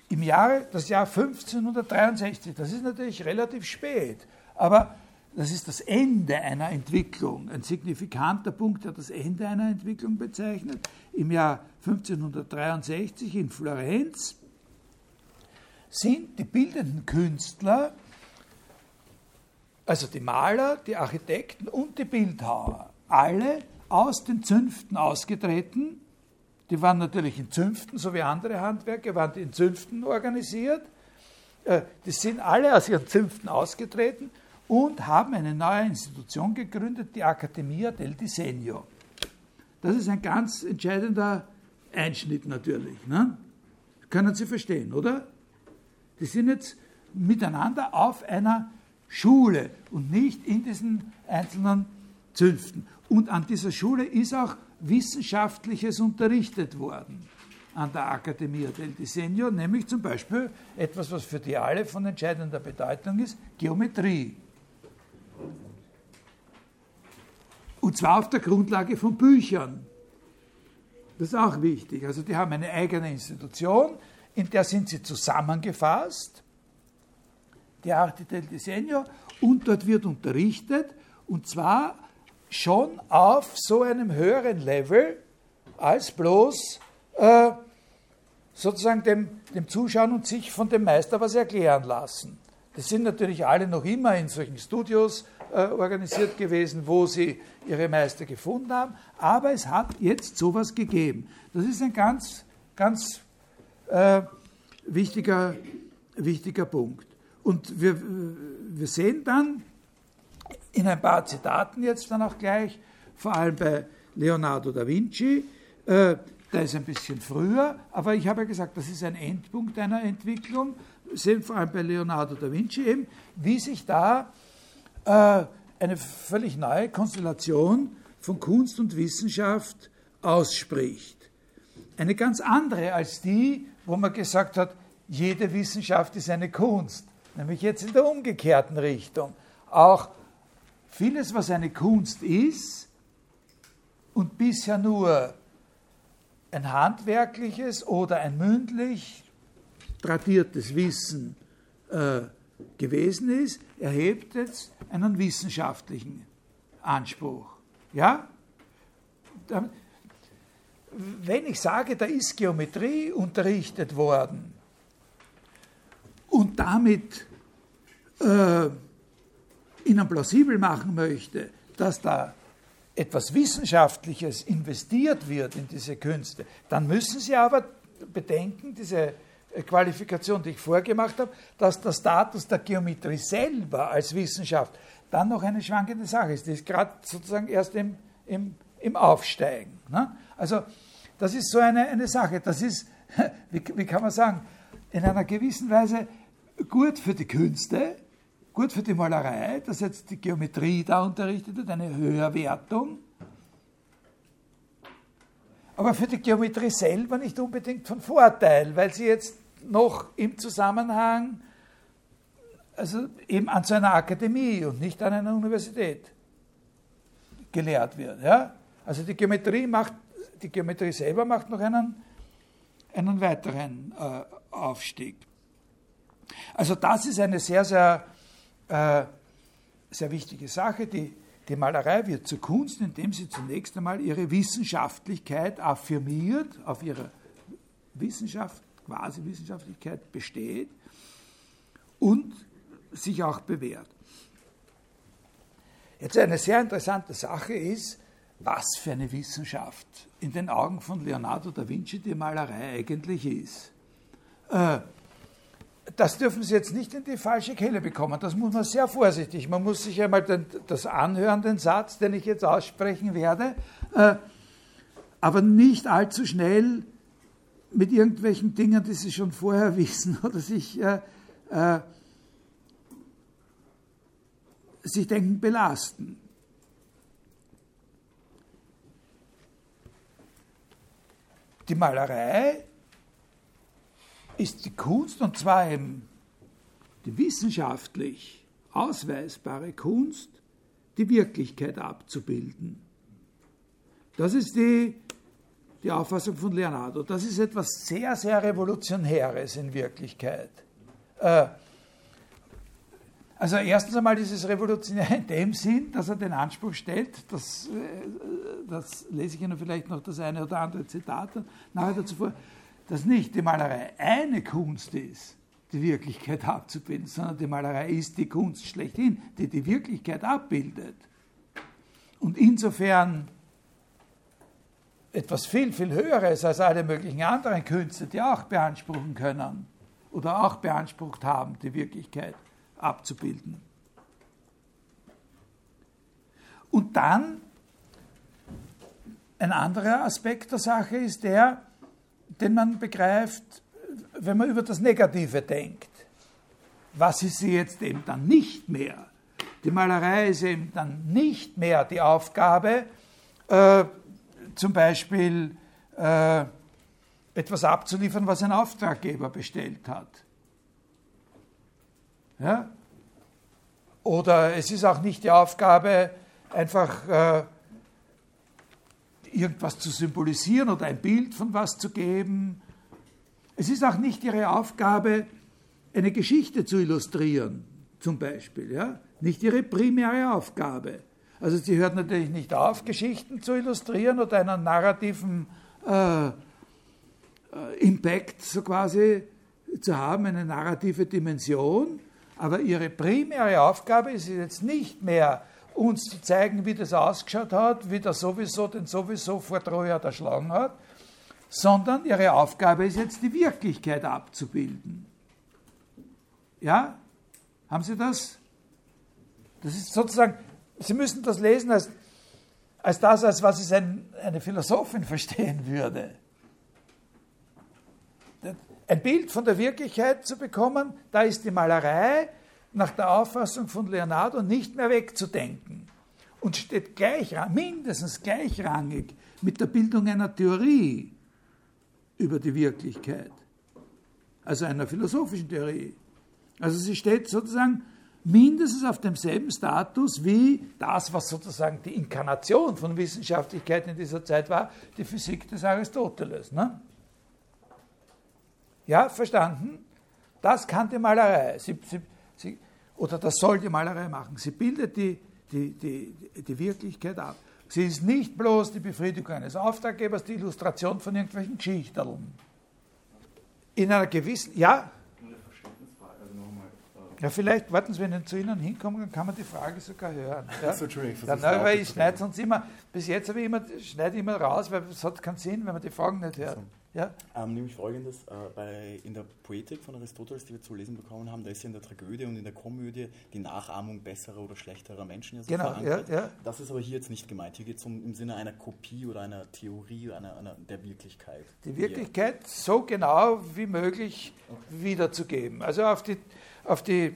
[SPEAKER 1] Im Jahre, das Jahr 1563, das ist natürlich relativ spät, aber das ist das Ende einer Entwicklung, ein signifikanter Punkt, der das Ende einer Entwicklung bezeichnet. Im Jahr 1563 in Florenz sind die bildenden Künstler also die Maler, die Architekten und die Bildhauer, alle aus den Zünften ausgetreten. Die waren natürlich in Zünften, so wie andere Handwerker, waren die in Zünften organisiert. Äh, die sind alle aus ihren Zünften ausgetreten und haben eine neue Institution gegründet, die Accademia del Disegno. Das ist ein ganz entscheidender Einschnitt natürlich. Ne? Können Sie verstehen, oder? Die sind jetzt miteinander auf einer Schule und nicht in diesen einzelnen Zünften. Und an dieser Schule ist auch Wissenschaftliches unterrichtet worden an der Accademia del Disegno, nämlich zum Beispiel etwas, was für die alle von entscheidender Bedeutung ist, Geometrie. Und zwar auf der Grundlage von Büchern. Das ist auch wichtig. Also die haben eine eigene Institution, in der sind sie zusammengefasst die Arte del Disegno und dort wird unterrichtet und zwar schon auf so einem höheren Level, als bloß äh, sozusagen dem, dem Zuschauen und sich von dem Meister was erklären lassen. Das sind natürlich alle noch immer in solchen Studios äh, organisiert gewesen, wo sie ihre Meister gefunden haben, aber es hat jetzt sowas gegeben. Das ist ein ganz, ganz äh, wichtiger, wichtiger Punkt. Und wir, wir sehen dann in ein paar Zitaten jetzt dann auch gleich, vor allem bei Leonardo da Vinci, äh, der ist ein bisschen früher, aber ich habe ja gesagt, das ist ein Endpunkt einer Entwicklung, wir sehen vor allem bei Leonardo da Vinci eben, wie sich da äh, eine völlig neue Konstellation von Kunst und Wissenschaft ausspricht. Eine ganz andere als die, wo man gesagt hat, jede Wissenschaft ist eine Kunst, nämlich jetzt in der umgekehrten Richtung. Auch vieles, was eine Kunst ist und bisher nur ein handwerkliches oder ein mündlich tradiertes Wissen äh, gewesen ist, erhebt jetzt einen wissenschaftlichen Anspruch. Ja? Wenn ich sage, da ist Geometrie unterrichtet worden und damit äh, Ihnen plausibel machen möchte, dass da etwas Wissenschaftliches investiert wird in diese Künste, dann müssen Sie aber bedenken, diese Qualifikation, die ich vorgemacht habe, dass der Status der Geometrie selber als Wissenschaft dann noch eine schwankende Sache ist. Die ist gerade sozusagen erst im, im, im Aufsteigen. Ne? Also das ist so eine, eine Sache. Das ist, wie, wie kann man sagen, in einer gewissen Weise gut für die Künste, gut für die Malerei, dass jetzt die Geometrie da unterrichtet wird, eine Höherwertung. Aber für die Geometrie selber nicht unbedingt von Vorteil, weil sie jetzt noch im Zusammenhang, also eben an so einer Akademie und nicht an einer Universität gelehrt wird. Ja? Also die Geometrie macht, die Geometrie selber macht noch einen, einen weiteren äh, Aufstieg. Also das ist eine sehr, sehr äh, sehr wichtige Sache. Die, die Malerei wird zur Kunst, indem sie zunächst einmal ihre Wissenschaftlichkeit affirmiert, auf ihrer Wissenschaft, quasi Wissenschaftlichkeit besteht und sich auch bewährt. Jetzt eine sehr interessante Sache ist, was für eine Wissenschaft in den Augen von Leonardo da Vinci die Malerei eigentlich ist. Äh, das dürfen Sie jetzt nicht in die falsche Kelle bekommen. Das muss man sehr vorsichtig. Man muss sich einmal den, das anhören, den Satz, den ich jetzt aussprechen werde, äh, aber nicht allzu schnell mit irgendwelchen Dingen, die Sie schon vorher wissen oder sich, äh, äh, sich denken, belasten. Die Malerei ist die Kunst, und zwar eben die wissenschaftlich ausweisbare Kunst, die Wirklichkeit abzubilden. Das ist die, die Auffassung von Leonardo. Das ist etwas sehr, sehr Revolutionäres in Wirklichkeit. Äh, also erstens einmal ist es revolutionär in dem Sinn, dass er den Anspruch stellt, das, äh, das lese ich Ihnen vielleicht noch das eine oder andere Zitat nachher dazu vor, dass nicht die Malerei eine Kunst ist, die Wirklichkeit abzubilden, sondern die Malerei ist die Kunst schlechthin, die die Wirklichkeit abbildet. Und insofern etwas viel, viel Höheres als alle möglichen anderen Künste, die auch beanspruchen können oder auch beansprucht haben, die Wirklichkeit abzubilden. Und dann ein anderer Aspekt der Sache ist der, den man begreift, wenn man über das Negative denkt. Was ist sie jetzt eben dann nicht mehr? Die Malerei ist eben dann nicht mehr die Aufgabe, äh, zum Beispiel äh, etwas abzuliefern, was ein Auftraggeber bestellt hat. Ja? Oder es ist auch nicht die Aufgabe, einfach äh, irgendwas zu symbolisieren oder ein Bild von was zu geben. Es ist auch nicht ihre Aufgabe, eine Geschichte zu illustrieren, zum Beispiel. Ja? Nicht ihre primäre Aufgabe. Also sie hört natürlich nicht auf, Geschichten zu illustrieren oder einen narrativen äh, äh, Impact so quasi zu haben, eine narrative Dimension. Aber ihre primäre Aufgabe ist jetzt nicht mehr, uns zu zeigen, wie das ausgeschaut hat, wie der sowieso den sowieso vor Troja erschlagen hat, sondern ihre Aufgabe ist jetzt, die Wirklichkeit abzubilden. Ja? Haben Sie das? Das ist sozusagen, Sie müssen das lesen als, als das, als was es ein, eine Philosophin verstehen würde. Ein Bild von der Wirklichkeit zu bekommen, da ist die Malerei nach der Auffassung von Leonardo nicht mehr wegzudenken und steht gleich, mindestens gleichrangig mit der Bildung einer Theorie über die Wirklichkeit, also einer philosophischen Theorie. Also sie steht sozusagen mindestens auf demselben Status wie das, was sozusagen die Inkarnation von Wissenschaftlichkeit in dieser Zeit war, die Physik des Aristoteles. Ne? Ja, verstanden? Das kann die Malerei. Sie, sie, sie, oder das soll die Malerei machen. Sie bildet die, die, die, die Wirklichkeit ab. Sie ist nicht bloß die Befriedigung eines Auftraggebers, die Illustration von irgendwelchen Geschichteln. In einer gewissen, ja, ja, vielleicht warten Sie, wenn ich zu Ihnen hinkomme, dann kann man die Frage sogar hören. Ja? So, Entschuldigung, dann, weil ich schneide sonst immer, bis jetzt habe ich immer, schneide immer raus, weil es hat keinen Sinn, wenn man die Fragen nicht hört. Ja?
[SPEAKER 2] Ähm, nämlich folgendes, äh, bei, in der Poetik von Aristoteles, die wir zu lesen bekommen haben, da ist ja in der Tragödie und in der Komödie die Nachahmung besserer oder schlechterer Menschen ja so
[SPEAKER 1] genau, verankert. Ja, ja.
[SPEAKER 2] Das ist aber hier jetzt nicht gemeint. Hier geht es um, im Sinne einer Kopie oder einer Theorie einer, einer der Wirklichkeit.
[SPEAKER 1] Die Wirklichkeit so genau wie möglich okay. wiederzugeben. Also auf die, auf die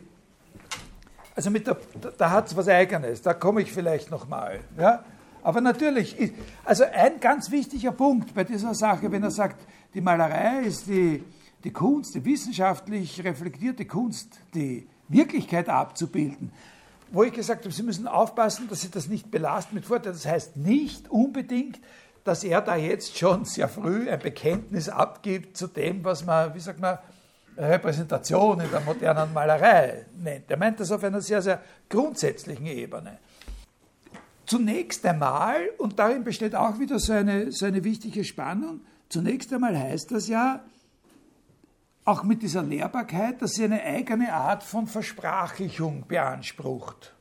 [SPEAKER 1] also mit der, da hat es was Eigenes, da komme ich vielleicht nochmal. Ja? Aber natürlich, also ein ganz wichtiger Punkt bei dieser Sache, wenn er sagt, die Malerei ist die, die Kunst, die wissenschaftlich reflektierte Kunst, die Wirklichkeit abzubilden, wo ich gesagt habe, Sie müssen aufpassen, dass Sie das nicht belasten mit Vorteil. Das heißt nicht unbedingt, dass er da jetzt schon sehr früh ein Bekenntnis abgibt zu dem, was man, wie sagt man, Repräsentation in der modernen Malerei nennt. Er meint das auf einer sehr, sehr grundsätzlichen Ebene. Zunächst einmal, und darin besteht auch wieder so eine, wichtige Spannung, zunächst einmal heißt das ja, auch mit dieser Lehrbarkeit, dass sie eine eigene Art von Versprachlichung beansprucht.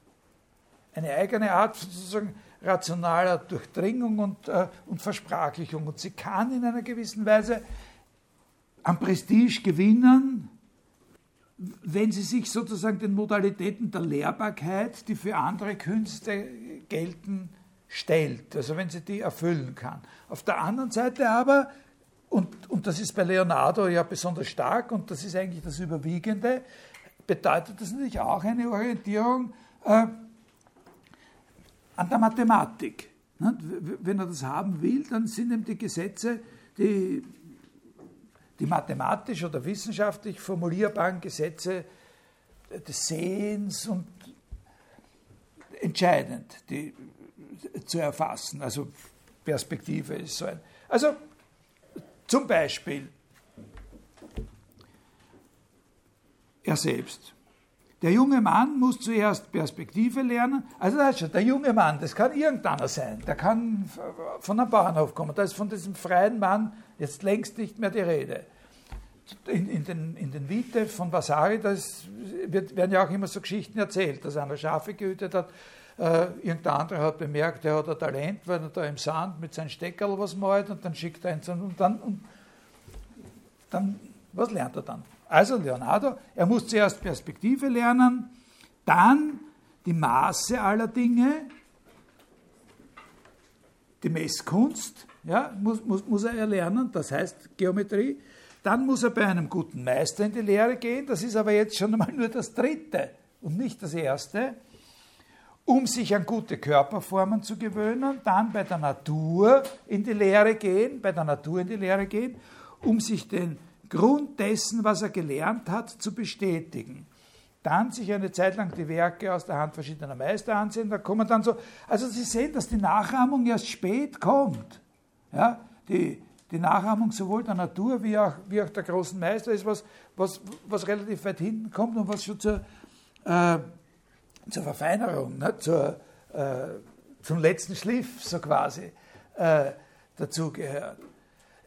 [SPEAKER 1] Eine eigene Art sozusagen rationaler Durchdringung und, äh, und Versprachlichung. Und sie kann in einer gewissen Weise an Prestige gewinnen, wenn sie sich sozusagen den Modalitäten der Lehrbarkeit, die für andere Künste gelten, stellt, also wenn sie die erfüllen kann. Auf der anderen Seite aber, und, und das ist bei Leonardo ja besonders stark und das ist eigentlich das Überwiegende, bedeutet das natürlich auch eine Orientierung äh, an der Mathematik. Wenn er das haben will, dann sind ihm die Gesetze, die die mathematisch oder wissenschaftlich formulierbaren Gesetze des Sehens und entscheidend die, zu erfassen. Also Perspektive ist so ein. Also zum Beispiel er selbst. Der junge Mann muss zuerst Perspektive lernen. Also das ist schon, der junge Mann, das kann irgendeiner sein. Der kann von einem Bauernhof kommen. Da ist von diesem freien Mann jetzt längst nicht mehr die Rede. In, in, den, in den Vite von Vasari wird, werden ja auch immer so Geschichten erzählt, dass einer Schafe gehütet hat. Äh, irgendein anderer hat bemerkt, er hat ein Talent, weil er da im Sand mit seinem Steckerl was malt und dann schickt er ihn und dann, und dann, was lernt er dann? Also Leonardo, er muss zuerst Perspektive lernen, dann die Maße aller Dinge, die Messkunst, ja, muss, muss, muss er erlernen, das heißt Geometrie. Dann muss er bei einem guten Meister in die Lehre gehen, das ist aber jetzt schon einmal nur das dritte und nicht das erste, um sich an gute Körperformen zu gewöhnen, dann bei der Natur in die Lehre gehen, bei der Natur in die Lehre gehen, um sich den Grund dessen, was er gelernt hat, zu bestätigen. Dann sich eine Zeit lang die Werke aus der Hand verschiedener Meister ansehen, da kommen dann so, also Sie sehen, dass die Nachahmung erst spät kommt. Ja, die, die Nachahmung sowohl der Natur wie auch, wie auch der großen Meister ist was, was, was relativ weit hinten kommt und was schon zur, äh, zur Verfeinerung, ne, zur, äh, zum letzten Schliff so quasi äh, dazugehört.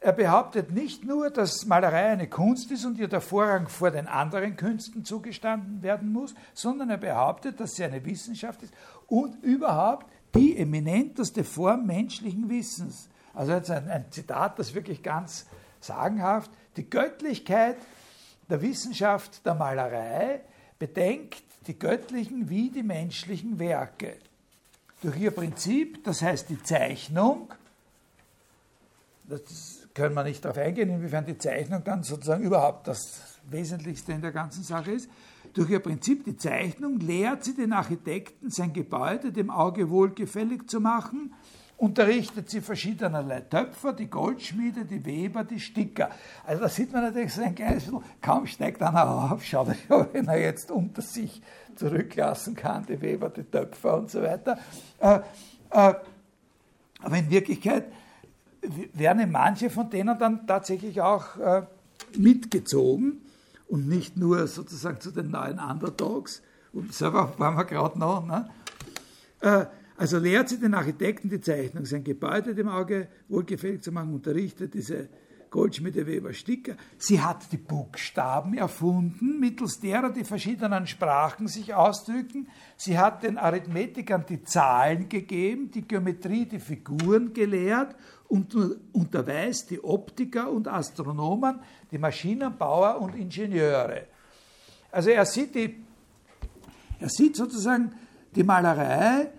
[SPEAKER 1] er behauptet nicht nur, dass Malerei eine Kunst ist und ihr der Vorrang vor den anderen Künsten zugestanden werden muss, sondern er behauptet, dass sie eine Wissenschaft ist und überhaupt die eminenteste Form menschlichen Wissens. Also jetzt ein, ein Zitat, das wirklich ganz sagenhaft, die Göttlichkeit der Wissenschaft der Malerei bedenkt die göttlichen wie die menschlichen Werke. Durch ihr Prinzip, das heißt die Zeichnung, das können wir nicht darauf eingehen, inwiefern die Zeichnung dann sozusagen überhaupt das Wesentlichste in der ganzen Sache ist. Durch ihr Prinzip, die Zeichnung, lehrt sie den Architekten, sein Gebäude dem Auge wohlgefällig zu machen unterrichtet sie verschiedenerlei Töpfer, die Goldschmiede, die Weber, die Sticker. Also da sieht man natürlich so ein kleines bisschen, kaum steigt einer auf, schaut euch, wenn er jetzt unter sich zurücklassen kann, die Weber, die Töpfer und so weiter. Äh, äh, aber in Wirklichkeit werden manche von denen dann tatsächlich auch äh, mitgezogen und nicht nur sozusagen zu den neuen Underdogs. Und selber waren wir gerade noch. Ne? Also lehrt sie den Architekten die Zeichnung, sein Gebäude dem Auge wohlgefällig zu machen, unterrichtet diese Goldschmiede Weber Sticker. Sie hat die Buchstaben erfunden, mittels derer die verschiedenen Sprachen sich ausdrücken. Sie hat den Arithmetikern die Zahlen gegeben, die Geometrie, die Figuren gelehrt und unterweist die Optiker und Astronomen, die Maschinenbauer und Ingenieure. Also er sieht, die, er sieht sozusagen die Malerei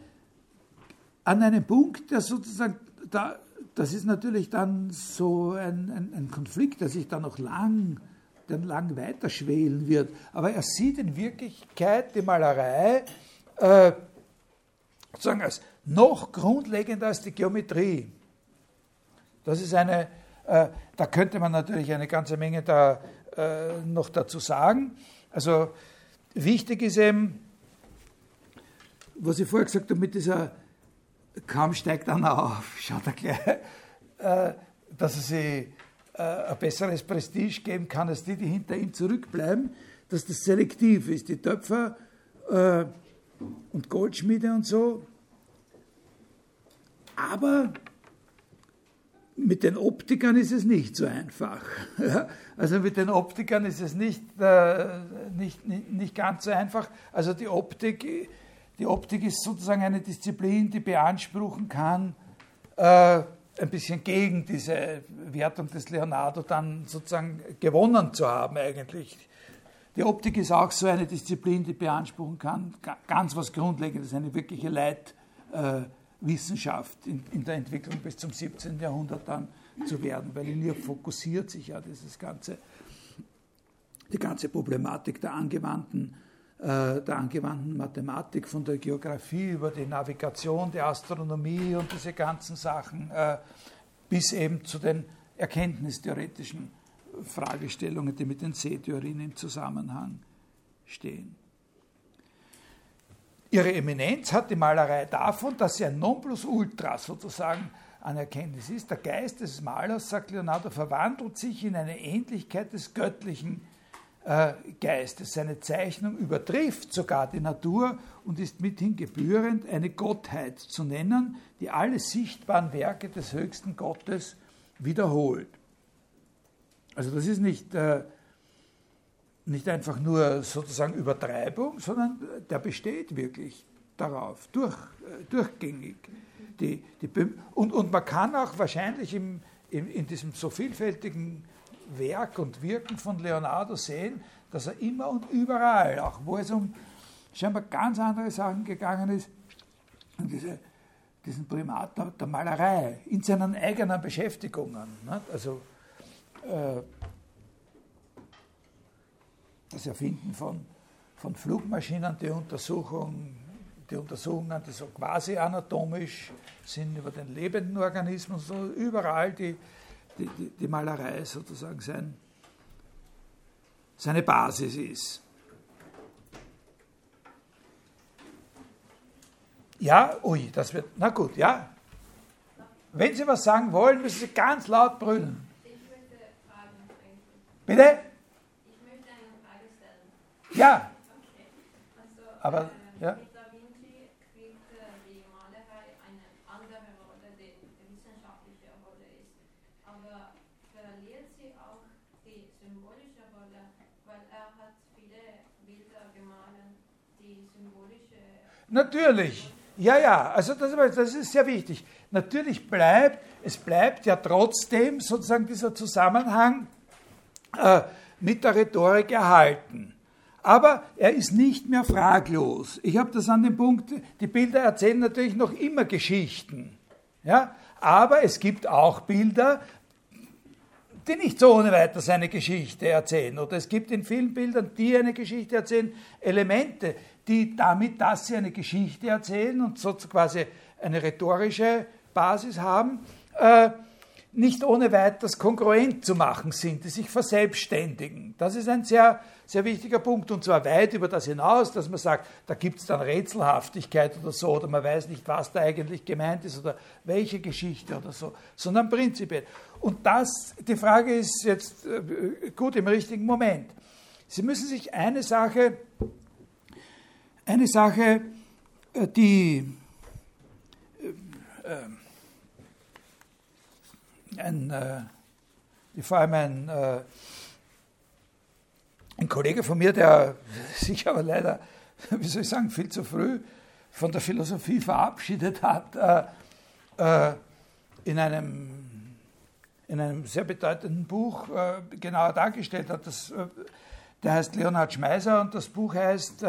[SPEAKER 1] an einem Punkt, der sozusagen, da, das ist natürlich dann so ein, ein, ein Konflikt, der sich dann noch lang, dann lang weiterschwelen wird. Aber er sieht in Wirklichkeit die Malerei äh, sozusagen als noch grundlegender als die Geometrie. Das ist eine, äh, da könnte man natürlich eine ganze Menge da äh, noch dazu sagen. Also wichtig ist eben, was ich vorher gesagt habe, mit dieser kaum steigt einer auf, schaut er gleich, äh, dass sich äh, ein besseres Prestige geben kann als die, die hinter ihm zurückbleiben, dass das selektiv ist. Die Töpfer äh, und Goldschmiede und so. Aber mit den Optikern ist es nicht so einfach. also mit den Optikern ist es nicht, äh, nicht, nicht, nicht ganz so einfach. Also die Optik die Optik ist sozusagen eine Disziplin, die beanspruchen kann, äh, ein bisschen gegen diese Wertung des Leonardo dann sozusagen gewonnen zu haben eigentlich. Die Optik ist auch so eine Disziplin, die beanspruchen kann, ganz was Grundlegendes, eine wirkliche Leitwissenschaft äh, in, in, der Entwicklung bis zum 17. Jahrhundert dann zu werden, weil in ihr fokussiert sich ja dieses ganze, die ganze Problematik der angewandten der angewandten Mathematik, von der Geografie über die Navigation, die Astronomie und diese ganzen Sachen äh, bis eben zu den erkenntnistheoretischen Fragestellungen, die mit den Sehtheorien im Zusammenhang stehen. Ihre Eminenz hat die Malerei davon, dass sie ein Nonplusultra sozusagen an Erkenntnis ist. Der Geist des Malers, sagt Leonardo, verwandelt sich in eine Ähnlichkeit des Göttlichen äh, Geistes. Seine Zeichnung übertrifft sogar die Natur und ist mithin gebührend, eine Gottheit zu nennen, die alle sichtbaren Werke des höchsten Gottes wiederholt. Also das ist nicht, äh, nicht einfach nur sozusagen Übertreibung, sondern der besteht wirklich darauf, durch, äh, durchgängig. Die, die, und, und man kann auch wahrscheinlich im, im, in diesem so vielfältigen Werk und Wirken von Leonardo sehen, dass er immer und überall, auch wo es um scheinbar ganz andere Sachen gegangen ist, um diese, diesen Primat der, Malerei in seinen eigenen Beschäftigungen. Ne? Also äh, das Erfinden von, von Flugmaschinen, die Untersuchung, die Untersuchungen, die so quasi anatomisch sind über den lebenden Organismus, so überall die, die, die, die Malerei sozusagen sein, seine Basis ist. Ja, ui, das wird, na gut, ja. Wenn Sie was sagen wollen, müssen Sie ganz laut brüllen.
[SPEAKER 3] Ich möchte Fragen eigentlich.
[SPEAKER 1] Bitte?
[SPEAKER 3] Ich möchte eine Frage stellen.
[SPEAKER 1] Ja.
[SPEAKER 3] Okay. Also,
[SPEAKER 1] Aber,
[SPEAKER 3] äh,
[SPEAKER 1] ja.
[SPEAKER 3] mit Da Vinci spielt äh, die Malerei eine andere Rolle, die die wissenschaftliche Rolle ist. Aber die symbolische Rolle, weil er hat viele Bilder gemalt, die symbolische.
[SPEAKER 1] Natürlich. Ja, ja, also das, das ist sehr wichtig. Natürlich bleibt, es bleibt ja trotzdem sozusagen dieser Zusammenhang äh, mit der Rhetorik erhalten. Aber er ist nicht mehr fraglos. Ich habe das an dem Punkt, die Bilder erzählen natürlich noch immer Geschichten. Ja? Aber es gibt auch Bilder, die nicht so ohne weiteres eine Geschichte erzählen. Oder es gibt in vielen Bildern, die eine Geschichte erzählen, Elemente, die damit, dass sie eine Geschichte erzählen und so quasi eine rhetorische Basis haben, äh, nicht ohne weiteres kongruent zu machen sind, die sich verselbstständigen. Das ist ein sehr, sehr wichtiger Punkt und zwar weit über das hinaus, dass man sagt, da gibt es dann Rätselhaftigkeit oder so oder man weiß nicht, was da eigentlich gemeint ist oder welche Geschichte oder so, sondern prinzipiell. Und das, die Frage ist jetzt äh, gut im richtigen Moment. Sie müssen sich eine Sache, eine Sache, äh, die äh, ein, äh, vor allem ein, äh, ein Kollege von mir, der sich aber leider, wie soll ich sagen, viel zu früh von der Philosophie verabschiedet hat, äh, äh in, einem, in einem sehr bedeutenden Buch genauer dargestellt hat. Das, der heißt Leonhard Schmeiser und das Buch heißt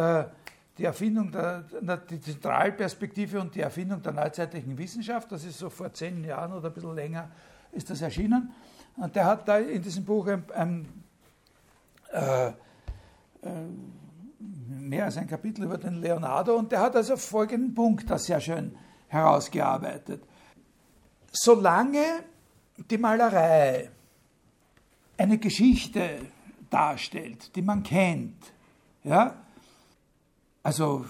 [SPEAKER 1] die Erfindung der, die Zentralperspektive und die Erfindung der neuzeitlichen Wissenschaft. Das ist so vor zehn Jahren oder ein bisschen länger ist das erschienen. Und der hat da in diesem Buch ein, ein, äh, äh, mehr als ein Kapitel über den Leonardo und der hat also folgenden Punkt da sehr schön herausgearbeitet. Solange die Malerei eine Geschichte darstellt, die man kennt, ja, also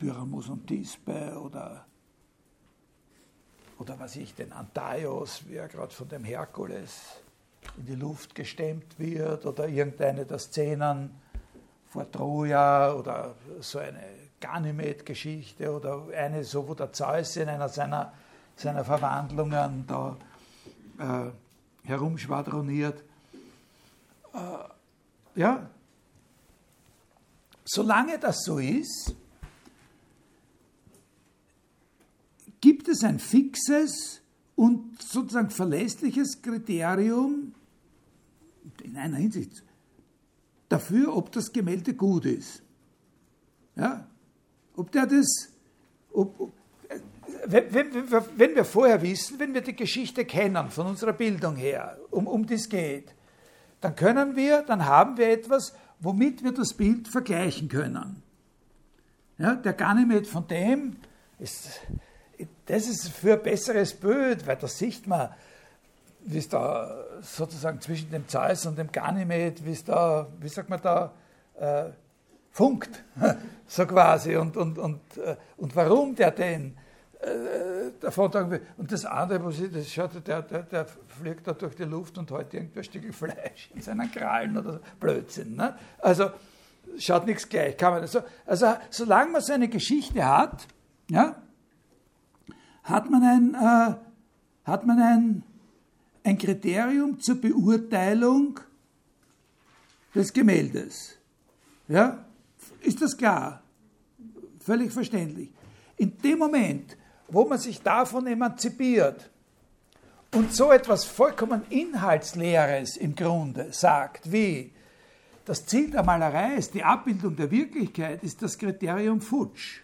[SPEAKER 1] Pyramus und Tispe oder oder was ich, den Antaios, wie er gerade von dem Herkules in die Luft gestemmt wird, oder irgendeine der Szenen vor Troja oder so eine Ganymed-Geschichte oder eine so, wo der Zeus in einer seiner, seiner Verwandlungen da äh, herumschwadroniert. Äh, ja, solange das so ist, gibt es ein fixes und sozusagen verlässliches Kriterium in einer Hinsicht dafür, ob das Gemälde gut ist. Ja? Ob der das, ob, wenn, wenn, wenn, wir vorher wissen, wenn wir die Geschichte kennen von unserer Bildung her, um, um es geht, dann können wir, dann haben wir etwas, womit wir das Bild vergleichen können. Ja, der Ganymed von dem ist das ist für ein besseres Bild, weil da sieht man, wie es da sozusagen zwischen dem Zeus und dem Ganymed, wie es da, wie sagt man da, äh, funkt, so quasi, und, und, und, äh, und warum der den davon tragen will. Und das andere, was ich, das schaut, der, der, der fliegt da durch die Luft und hält irgendwie ein Stück Fleisch in seinen Krallen oder so. Blödsinn. Ne? Also schaut nichts gleich. Kann man so, also solange man so eine Geschichte hat, ja, hat man ein, äh, hat man ein, ein Kriterium zur Beurteilung des Gemäldes. Ja? Ist das klar? Völlig verständlich. In dem Moment, wo man sich davon emanzipiert und so etwas vollkommen Inhaltsleeres im Grunde sagt, wie das Ziel der Malerei ist die Abbildung der Wirklichkeit, ist das Kriterium futsch.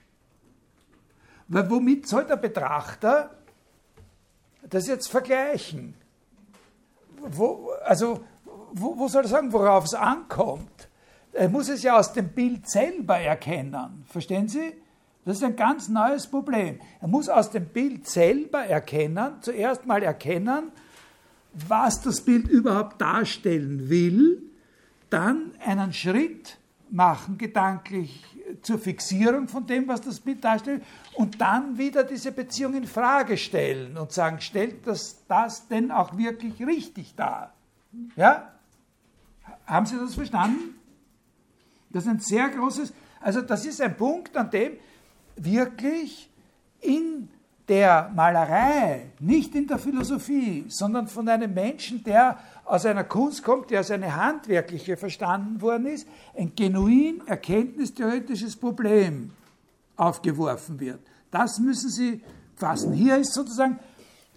[SPEAKER 1] Weil womit soll der Betrachter das jetzt vergleichen? Wo, also, wo, wo soll er sagen, worauf es ankommt? Er muss es ja aus dem Bild selber erkennen. Verstehen Sie? Das ist ein ganz neues Problem. Er muss aus dem Bild selber erkennen, zuerst mal erkennen, was das Bild überhaupt darstellen will, dann einen Schritt machen, gedanklich zur Fixierung von dem, was das Bild darstellt, und dann wieder diese Beziehung in Frage stellen und sagen, stellt das das denn auch wirklich richtig dar? Ja? Haben Sie das verstanden? Das ist ein sehr großes, also das ist ein Punkt, an dem wirklich in der Malerei, nicht in der Philosophie, sondern von einem Menschen, der aus einer Kunst kommt, der als eine handwerkliche verstanden worden ist, ein genuin erkenntnistheoretisches Problem aufgeworfen wird. Das müssen Sie fassen. Hier ist sozusagen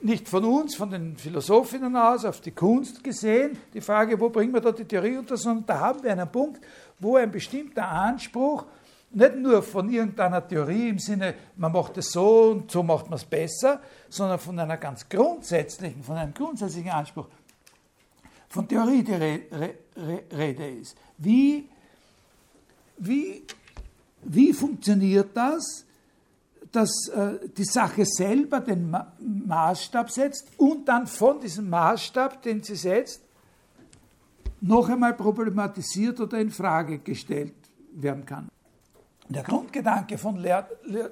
[SPEAKER 1] nicht von uns, von den Philosophinnen aus, auf die Kunst gesehen, die Frage, wo bringen wir da die Theorie unter, sondern da haben wir einen Punkt, wo ein bestimmter Anspruch nicht nur von irgendeiner Theorie im Sinne, man macht es so und so macht man es besser, sondern von einer ganz grundsätzlichen, von einem grundsätzlichen Anspruch von Theorie die Rede ist. Wie, wie, wie funktioniert das, dass äh, die Sache selber den Ma Maßstab setzt und dann von diesem Maßstab, den sie setzt, noch einmal problematisiert oder in Frage gestellt werden kann. Der Grundgedanke von Lehr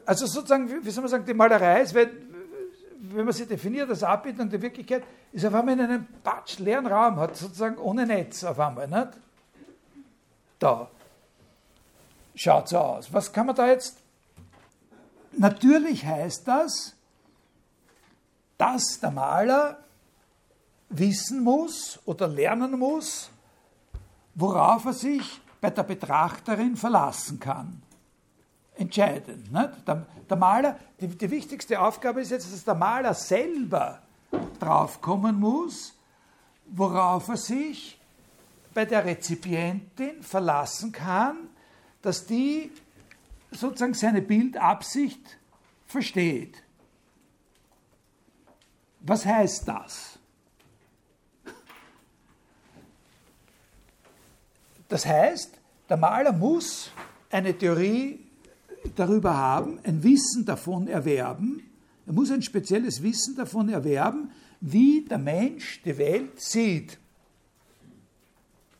[SPEAKER 1] also sozusagen, wie soll man sagen, die Malerei ist, wenn, wenn man sie definiert als Abbildung der Wirklichkeit, ist auf einmal in einem patsch leeren Raum, hat sozusagen ohne Netz auf einmal, nicht? Da. Schaut so aus. Was kann man da jetzt? Natürlich heißt das, dass der Maler wissen muss oder lernen muss, worauf er sich bei der Betrachterin verlassen kann. Entscheidend. Der, der Maler, die, die wichtigste Aufgabe ist jetzt, dass der Maler selber draufkommen muss, worauf er sich bei der Rezipientin verlassen kann, dass die sozusagen seine Bildabsicht versteht. Was heißt das? Das heißt, der Maler muss eine Theorie darüber haben, ein Wissen davon erwerben, er muss ein spezielles Wissen davon erwerben, wie der Mensch die Welt sieht.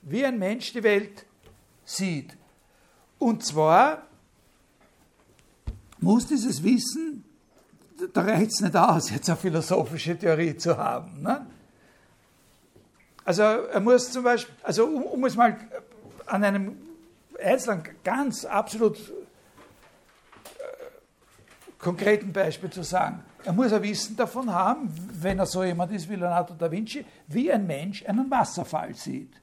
[SPEAKER 1] Wie ein Mensch die Welt sieht. Und zwar muss dieses Wissen, da reicht es nicht aus, jetzt eine philosophische Theorie zu haben. Ne? Also er muss zum Beispiel, also um, um es mal an einem einzelnen, ganz absolut konkreten Beispiel zu sagen. Er muss ein Wissen davon haben, wenn er so jemand ist wie Leonardo da Vinci, wie ein Mensch einen Wasserfall sieht.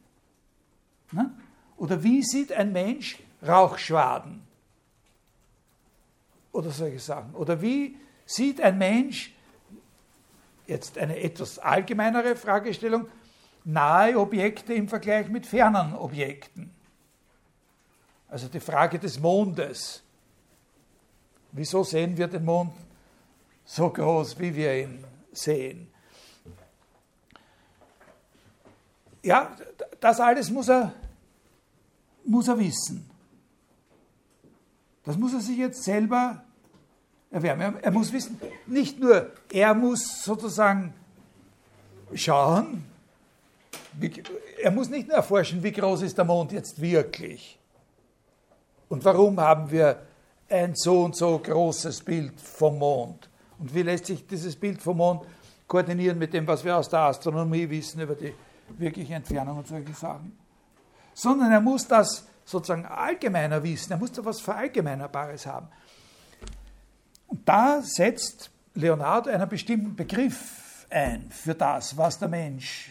[SPEAKER 1] Ne? Oder wie sieht ein Mensch Rauchschwaden? Oder solche Sachen. Oder wie sieht ein Mensch, jetzt eine etwas allgemeinere Fragestellung, nahe Objekte im Vergleich mit fernen Objekten? Also die Frage des Mondes Wieso sehen wir den Mond so groß, wie wir ihn sehen? Ja, das alles muss er, muss er wissen. Das muss er sich jetzt selber erwerben. Er, er muss wissen, nicht nur, er muss sozusagen schauen, er muss nicht nur erforschen, wie groß ist der Mond jetzt wirklich. Und warum haben wir ein so und so großes Bild vom Mond. Und wie lässt sich dieses Bild vom Mond koordinieren mit dem, was wir aus der Astronomie wissen über die wirkliche Entfernung und solche Sachen? Sondern er muss das sozusagen allgemeiner wissen, er muss da was Verallgemeinerbares haben. Und da setzt Leonardo einen bestimmten Begriff ein für das, was der Mensch,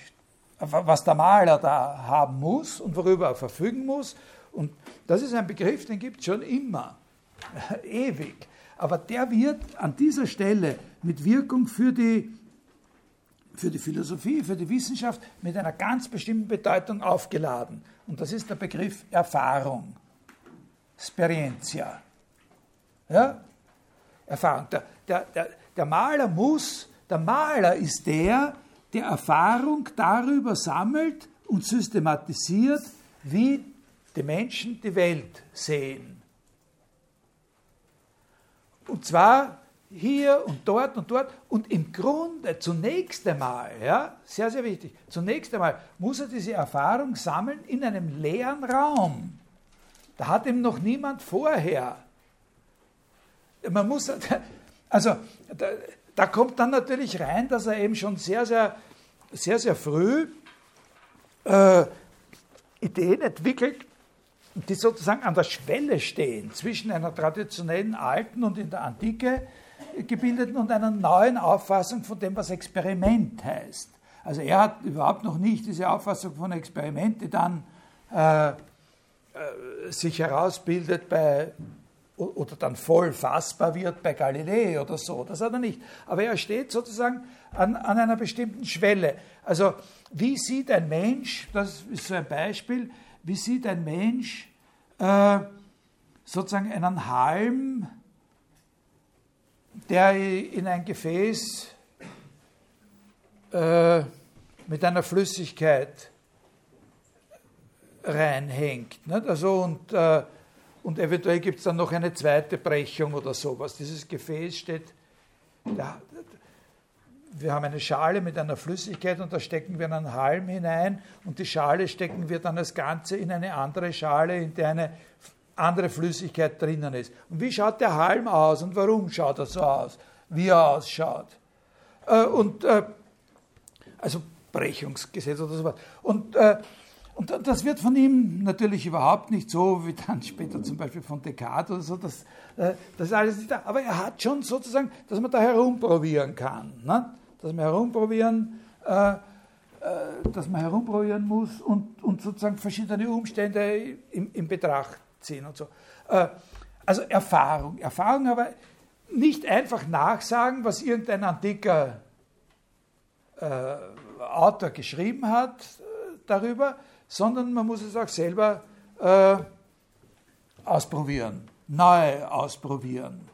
[SPEAKER 1] was der Maler da haben muss und worüber er verfügen muss. Und das ist ein Begriff, den gibt es schon immer. ewig. Aber der wird an dieser Stelle mit Wirkung für die, für die Philosophie, für die Wissenschaft mit einer ganz bestimmten Bedeutung aufgeladen. Und das ist der Begriff Erfahrung. Sperientia. Ja? Erfahrung. Der, der, der, der Maler muss, der Maler ist der, der Erfahrung darüber sammelt und systematisiert, wie die Menschen die Welt sehen. Und zwar hier und dort und dort. Und im Grunde zunächst einmal, ja, sehr, sehr wichtig, zunächst einmal muss er diese Erfahrung sammeln in einem leeren Raum. Da hat ihm noch niemand vorher. Man muss, also da, da kommt dann natürlich rein, dass er eben schon sehr, sehr, sehr, sehr früh äh, Ideen entwickelt, die sozusagen an der Schwelle stehen zwischen einer traditionellen alten und in der Antike gebildeten und einer neuen Auffassung von dem, was Experiment heißt. Also er hat überhaupt noch nicht diese Auffassung von Experiment, die dann äh, äh, sich herausbildet bei oder dann voll fassbar wird bei Galilei oder so. Das hat er nicht. Aber er steht sozusagen an, an einer bestimmten Schwelle. Also wie sieht ein Mensch, das ist so ein Beispiel, wie sieht ein Mensch äh, sozusagen einen Halm, der in ein Gefäß äh, mit einer Flüssigkeit reinhängt. Nicht? Also und, äh, und eventuell gibt es dann noch eine zweite Brechung oder sowas. Dieses Gefäß steht, ja, wir haben eine Schale mit einer Flüssigkeit und da stecken wir einen Halm hinein und die Schale stecken wir dann als Ganze in eine andere Schale, in der eine andere Flüssigkeit drinnen ist. Und wie schaut der Halm aus und warum schaut er so aus, wie er ausschaut? Äh, und äh, also Brechungsgesetz oder sowas. Und, äh, und das wird von ihm natürlich überhaupt nicht so, wie dann später zum Beispiel von Descartes oder so, das, äh, das ist alles nicht da. Aber er hat schon sozusagen, dass man da herumprobieren kann. Ne? Dass man herumprobieren, äh, äh, dass man herumprobieren muss und, und sozusagen verschiedene Umstände in, in Betracht ziehen und so. Äh, also Erfahrung. Erfahrung aber nicht einfach nachsagen, was irgendein antiker äh, Autor geschrieben hat äh, darüber, sondern man muss es auch selber äh, ausprobieren, neu ausprobieren.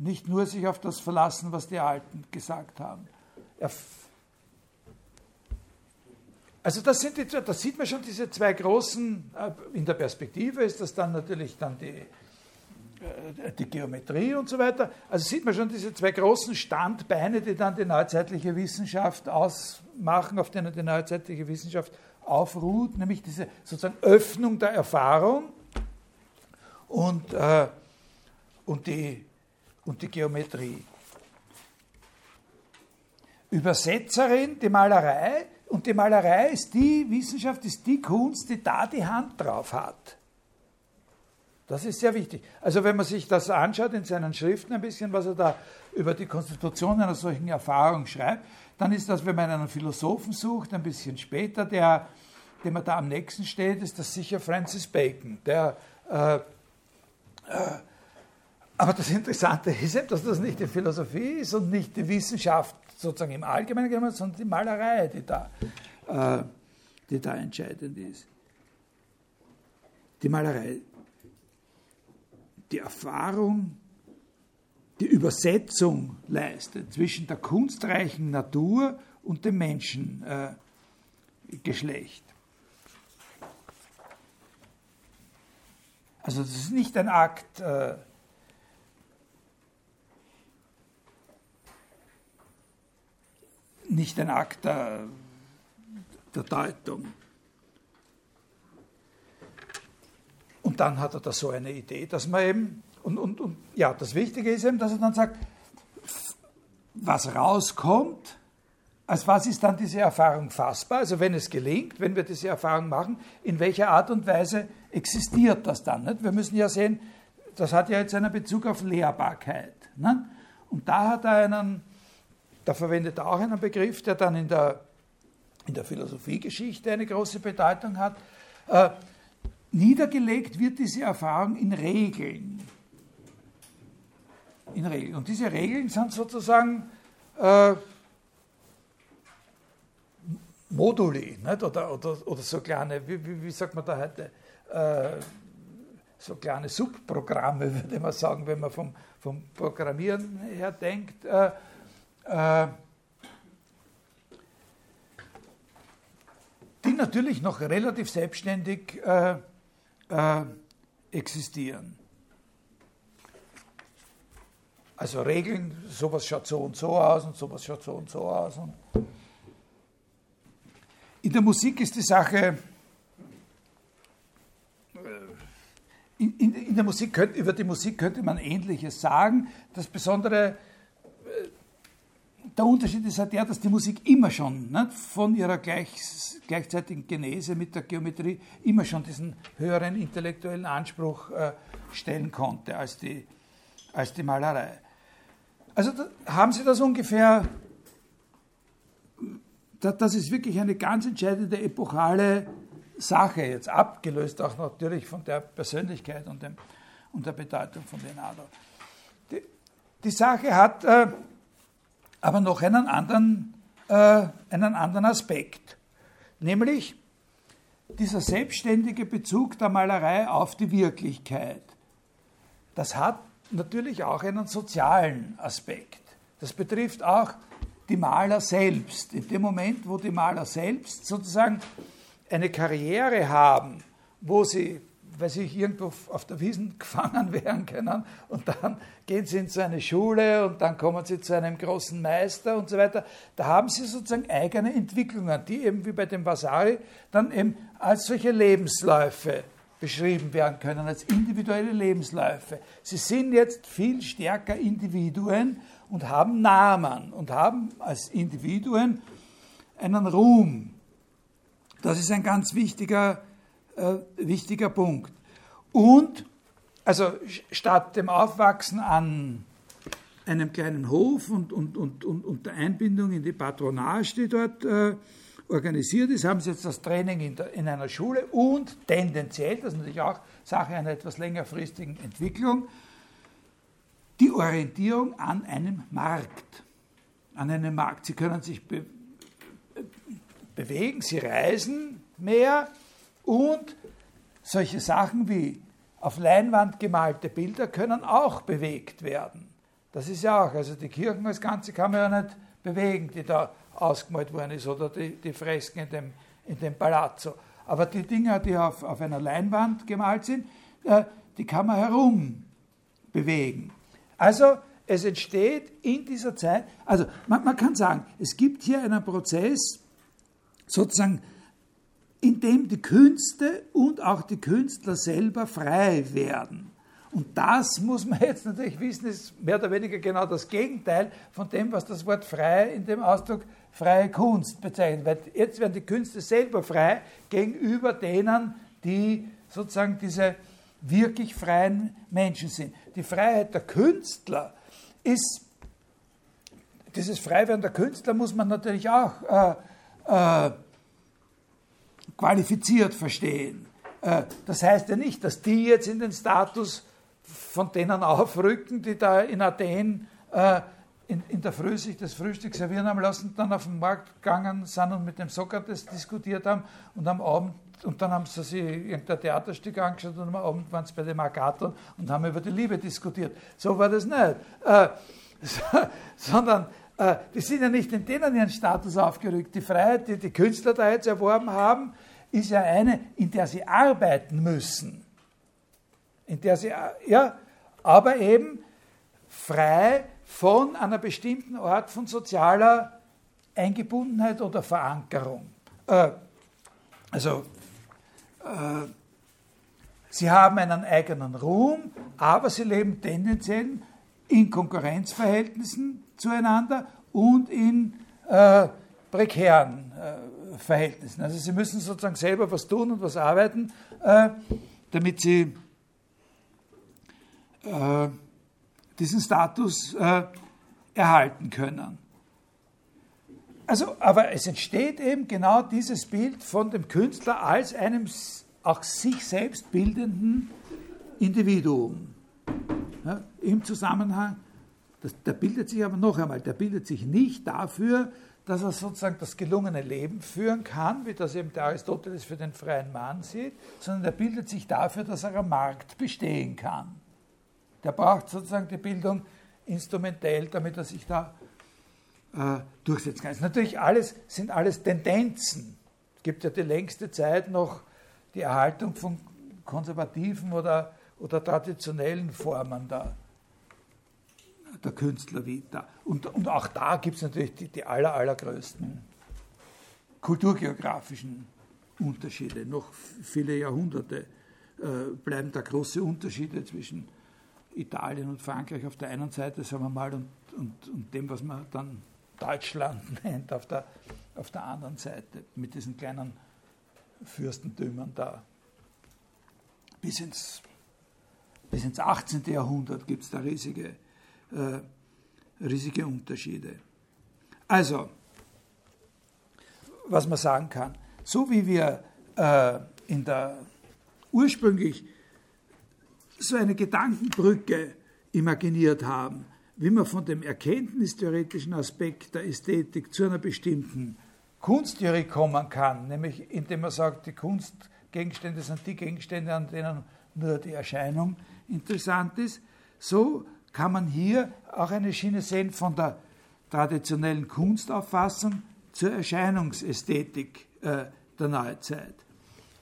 [SPEAKER 1] Nicht nur sich auf das verlassen, was die Alten gesagt haben. Also das, sind die, das sieht man schon, diese zwei großen, äh, in der Perspektive ist das dann natürlich dann die, äh, die Geometrie und so weiter. Also sieht man schon diese zwei großen Standbeine, die dann die neuzeitliche Wissenschaft ausmachen, auf denen die neuzeitliche Wissenschaft aufruht, nämlich diese sozusagen Öffnung der Erfahrung und, äh, und, die, und die Geometrie. Übersetzerin, die Malerei, und die Malerei ist die Wissenschaft, ist die Kunst, die da die Hand drauf hat. Das ist sehr wichtig. Also wenn man sich das anschaut in seinen Schriften ein bisschen, was er da über die Konstitution einer solchen Erfahrung schreibt, dann ist das, wenn man einen Philosophen sucht, ein bisschen später, der, dem er da am nächsten steht, ist das sicher Francis Bacon. Der, äh, äh, aber das Interessante ist eben, dass das nicht die Philosophie ist und nicht die Wissenschaft sozusagen im Allgemeinen genommen, sondern die Malerei, die da, äh, die da entscheidend ist. Die Malerei die Erfahrung, die Übersetzung leistet zwischen der kunstreichen Natur und dem Menschengeschlecht. Äh, also das ist nicht ein Akt äh, nicht ein Akt der, der Deutung. Und dann hat er da so eine Idee, dass man eben, und, und, und ja, das Wichtige ist eben, dass er dann sagt, was rauskommt, als was ist dann diese Erfahrung fassbar? Also wenn es gelingt, wenn wir diese Erfahrung machen, in welcher Art und Weise existiert das dann? Nicht? Wir müssen ja sehen, das hat ja jetzt einen Bezug auf Lehrbarkeit. Nicht? Und da hat er einen, da verwendet er auch einen Begriff, der dann in der, in der Philosophiegeschichte eine große Bedeutung hat. Äh, Niedergelegt wird diese Erfahrung in Regeln. In Regeln. Und diese Regeln sind sozusagen äh, Moduli nicht? Oder, oder, oder so kleine, wie, wie, wie sagt man da heute, äh, so kleine Subprogramme, würde man sagen, wenn man vom, vom Programmieren her denkt. Äh, die natürlich noch relativ selbstständig äh, äh, existieren. Also Regeln, sowas schaut so und so aus und sowas schaut so und so aus. Und in der Musik ist die Sache, äh, in, in, in der Musik, über die Musik könnte man Ähnliches sagen. Das Besondere der Unterschied ist halt der, dass die Musik immer schon ne, von ihrer gleich, gleichzeitigen Genese mit der Geometrie immer schon diesen höheren intellektuellen Anspruch äh, stellen konnte als die, als die Malerei. Also da, haben Sie das ungefähr, da, das ist wirklich eine ganz entscheidende epochale Sache, jetzt abgelöst auch natürlich von der Persönlichkeit und, dem, und der Bedeutung von Leonardo. Die, die Sache hat äh, aber noch einen anderen, äh, einen anderen Aspekt, nämlich dieser selbstständige Bezug der Malerei auf die Wirklichkeit. Das hat natürlich auch einen sozialen Aspekt. Das betrifft auch die Maler selbst. In dem Moment, wo die Maler selbst sozusagen eine Karriere haben, wo sie, weil sie irgendwo auf der Wiesen gefangen werden können und dann gehen sie in so eine Schule und dann kommen sie zu einem großen Meister und so weiter, da haben sie sozusagen eigene Entwicklungen, die eben wie bei dem Vasari dann eben als solche Lebensläufe beschrieben werden können, als individuelle Lebensläufe. Sie sind jetzt viel stärker Individuen und haben Namen und haben als Individuen einen Ruhm. Das ist ein ganz wichtiger, äh, wichtiger Punkt. Und, also statt dem Aufwachsen an einem kleinen Hof und, und, und, und, und der Einbindung in die Patronage, die dort äh, organisiert ist, haben sie jetzt das Training in, der, in, einer Schule und tendenziell, das ist natürlich auch Sache einer etwas längerfristigen Entwicklung, die Orientierung an einem Markt. An einem Markt. Sie können sich be bewegen, sie reisen mehr und solche Sachen wie auf Leinwand gemalte Bilder können auch bewegt werden. Das ist ja auch, also die Kirchen als Ganze kann man ja nicht bewegen, die da ausgemalt worden ist oder die, die Fresken in dem, in dem Palazzo. Aber die Dinger, die auf, auf einer Leinwand gemalt sind, äh, die kann man herum bewegen. Also es entsteht in dieser Zeit, also man, man kann sagen, es gibt hier einen Prozess, sozusagen, in dem die Künste und auch die Künstler selber frei werden. Und das muss man jetzt natürlich wissen, ist mehr oder weniger genau das Gegenteil von dem, was das Wort frei in dem Ausdruck freie Kunst bezeichnet. Weil jetzt werden die Künste selber frei gegenüber denen, die sozusagen diese wirklich freien Menschen sind. Die Freiheit der Künstler ist, dieses Freiwerden der Künstler muss man natürlich auch äh, äh, qualifiziert verstehen. Äh, das heißt ja nicht, dass die jetzt in den Status von denen aufrücken, die da in Athen äh, in, der Früh sich das Frühstück servieren haben lassen, dann auf den Markt gegangen sind und mit dem Sokrates diskutiert haben und am Abend und dann haben sie sich irgendein Theaterstück angeschaut und am Abend waren sie bei dem Agathon und haben über die Liebe diskutiert. So war das nicht. Äh, so, sondern äh, die sind ja nicht in denen ihren Status aufgerückt. Die Freiheit, die die Künstler da jetzt erworben haben, ist ja eine, in der sie arbeiten müssen. In der sie, ja, aber eben frei von einer bestimmten Art von sozialer Eingebundenheit oder Verankerung. Äh, also äh, sie haben einen eigenen Ruhm, aber sie leben tendenziell in Konkurrenzverhältnissen zueinander und in äh, prekären äh, Verhältnissen. Also sie müssen sozusagen selber was tun und was arbeiten, äh, damit sie äh, diesen Status äh, erhalten können. Also, aber es entsteht eben genau dieses Bild von dem Künstler als einem auch sich selbst bildenden Individuum. Ja, Im Zusammenhang, das, der bildet sich aber noch einmal, der bildet sich nicht dafür, dass er sozusagen das gelungene Leben führen kann, wie das eben der Aristoteles für den freien Mann sieht, sondern er bildet sich dafür, dass er am Markt bestehen kann. Der braucht sozusagen die Bildung instrumentell, damit er sich da äh, durchsetzen kann. Das natürlich alles, sind alles Tendenzen. Es gibt ja die längste Zeit noch die Erhaltung von konservativen oder, oder traditionellen Formen der, der Künstlervita. Und, und auch da gibt es natürlich die, die aller, allergrößten kulturgeografischen Unterschiede. Noch viele Jahrhunderte äh, bleiben da große Unterschiede zwischen Italien und Frankreich auf der einen Seite, sagen wir mal, und, und, und dem, was man dann Deutschland nennt, auf der, auf der anderen Seite, mit diesen kleinen Fürstentümern da. Bis ins, bis ins 18. Jahrhundert gibt es da riesige äh, riesige Unterschiede. Also, was man sagen kann, so wie wir äh, in der ursprünglich so eine Gedankenbrücke imaginiert haben, wie man von dem erkenntnistheoretischen Aspekt der Ästhetik zu einer bestimmten Kunsttheorie kommen kann, nämlich indem man sagt, die Kunstgegenstände sind die Gegenstände, an denen nur die Erscheinung interessant ist, so kann man hier auch eine Schiene sehen von der traditionellen Kunstauffassung zur Erscheinungsästhetik äh, der Neuzeit.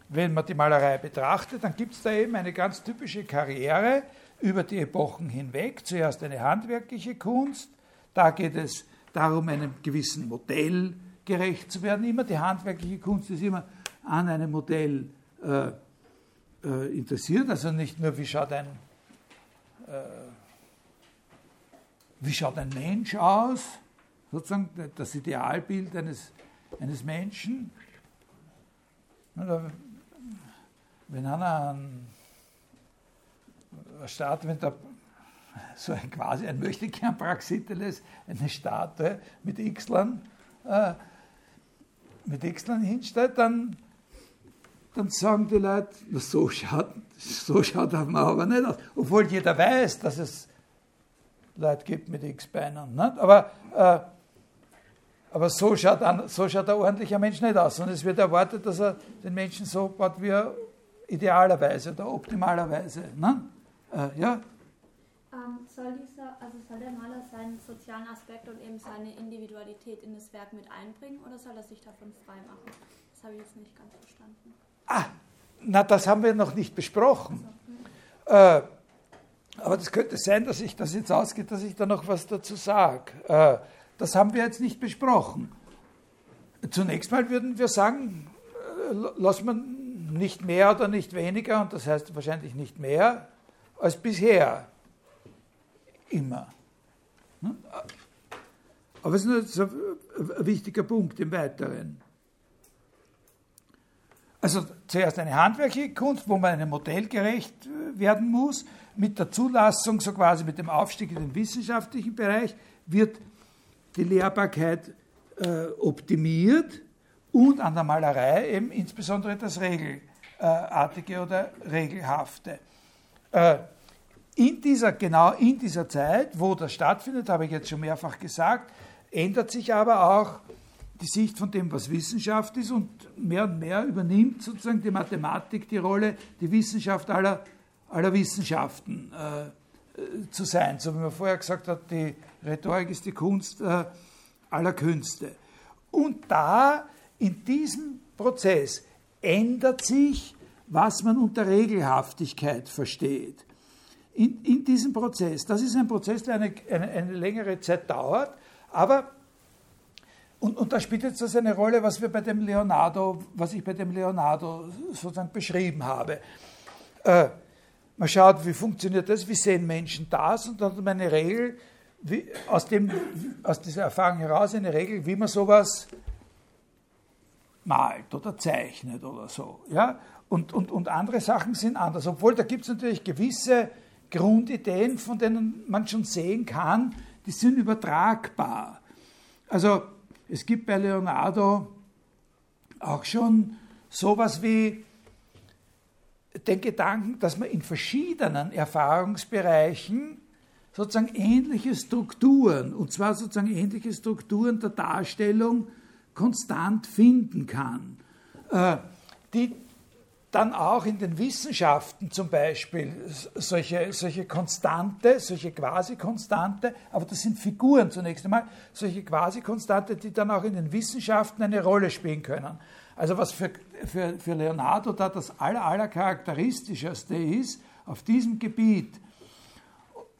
[SPEAKER 1] Wenn man die Malerei betrachtet, dann gibt es da eben eine ganz typische Karriere über die Epochen hinweg. Zuerst eine handwerkliche Kunst, da geht es darum, einem gewissen Modell gerecht zu werden. Immer die handwerkliche Kunst ist immer an einem Modell äh, äh, interessiert, also nicht nur, wie schaut ein, äh, wie schaut ein Mensch aus, sozusagen das Idealbild eines, eines Menschen. Wenn einer ein Staat, wenn da so ein quasi ein Möchtegern Praxiteles, eine Statue mit Xlern, äh, mit Xlern hinstellt, dann, dann sagen die Leute, so schaut, so schaut man aber nicht aus. Obwohl jeder weiß, dass es Leute gibt mit X-Beinen. Aber äh, aber so schaut, ein, so schaut ein ordentlicher Mensch nicht aus, sondern es wird erwartet, dass er den Menschen so baut, wie er idealerweise oder optimalerweise. Ne? Äh, ja?
[SPEAKER 4] Ähm, soll, dieser, also soll der Maler seinen sozialen Aspekt und eben seine Individualität in das Werk mit einbringen oder soll er sich davon frei machen? Das habe ich jetzt nicht ganz verstanden.
[SPEAKER 1] Ah, na, das haben wir noch nicht besprochen. Also, äh, aber das könnte sein, dass ich das jetzt ausgeht, dass ich da noch was dazu sage. Äh, das haben wir jetzt nicht besprochen. Zunächst mal würden wir sagen, äh, lass man nicht mehr oder nicht weniger, und das heißt wahrscheinlich nicht mehr, als bisher. Immer. Hm? Aber es ist ein wichtiger Punkt im Weiteren. Also zuerst eine handwerkliche Kunst, wo man einem Modell gerecht werden muss. Mit der Zulassung, so quasi mit dem Aufstieg in den wissenschaftlichen Bereich, wird die Lehrbarkeit äh, optimiert und an der Malerei eben insbesondere das Regelartige oder Regelhafte. Äh, in dieser, genau in dieser Zeit, wo das stattfindet, habe ich jetzt schon mehrfach gesagt, ändert sich aber auch die Sicht von dem, was Wissenschaft ist und mehr und mehr übernimmt sozusagen die Mathematik die Rolle, die Wissenschaft aller, aller Wissenschaften äh, zu sein. So wie man vorher gesagt hat, die Rhetorik ist die Kunst äh, aller Künste. Und da, in diesem Prozess, ändert sich, was man unter Regelhaftigkeit versteht. In, in diesem Prozess, das ist ein Prozess, der eine, eine, eine längere Zeit dauert, aber und, und, da spielt jetzt das eine Rolle, was wir bei dem Leonardo, was ich bei dem Leonardo sozusagen beschrieben habe. Äh, man schaut, wie funktioniert das, wie sehen Menschen das und dann hat man eine Regel, wie, aus, dem, aus dieser Erfahrung heraus eine Regel, wie man sowas malt oder zeichnet oder so. Ja? Und, und, und andere Sachen sind anders. Obwohl da gibt es natürlich gewisse Grundideen, von denen man schon sehen kann, die sind übertragbar. Also es gibt bei Leonardo auch schon sowas wie den Gedanken, dass man in verschiedenen Erfahrungsbereichen sozusagen ähnliche Strukturen, und zwar sozusagen ähnliche Strukturen der Darstellung konstant finden kann, äh, die dann auch in den Wissenschaften zum Beispiel solche, solche Konstante, solche Quasi-Konstante, aber das sind Figuren zunächst einmal, solche Quasi-Konstante, die dann auch in den Wissenschaften eine Rolle spielen können. Also was für, für, für Leonardo da das aller, aller charakteristischste ist, auf diesem Gebiet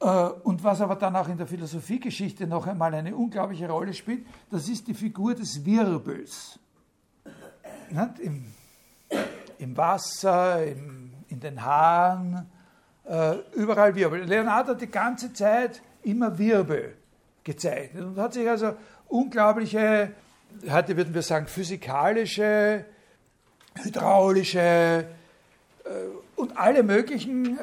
[SPEAKER 1] äh, und was aber dann auch in der Philosophiegeschichte noch einmal eine unglaubliche Rolle spielt, das ist die Figur des Wirbels. Im, Im, Wasser, im, in den Haaren, äh, überall Wirbel. Leonardo hat die ganze Zeit immer Wirbel gezeichnet und hat sich also unglaubliche, heute würden wir sagen, physikalische, hydraulische äh, und alle möglichen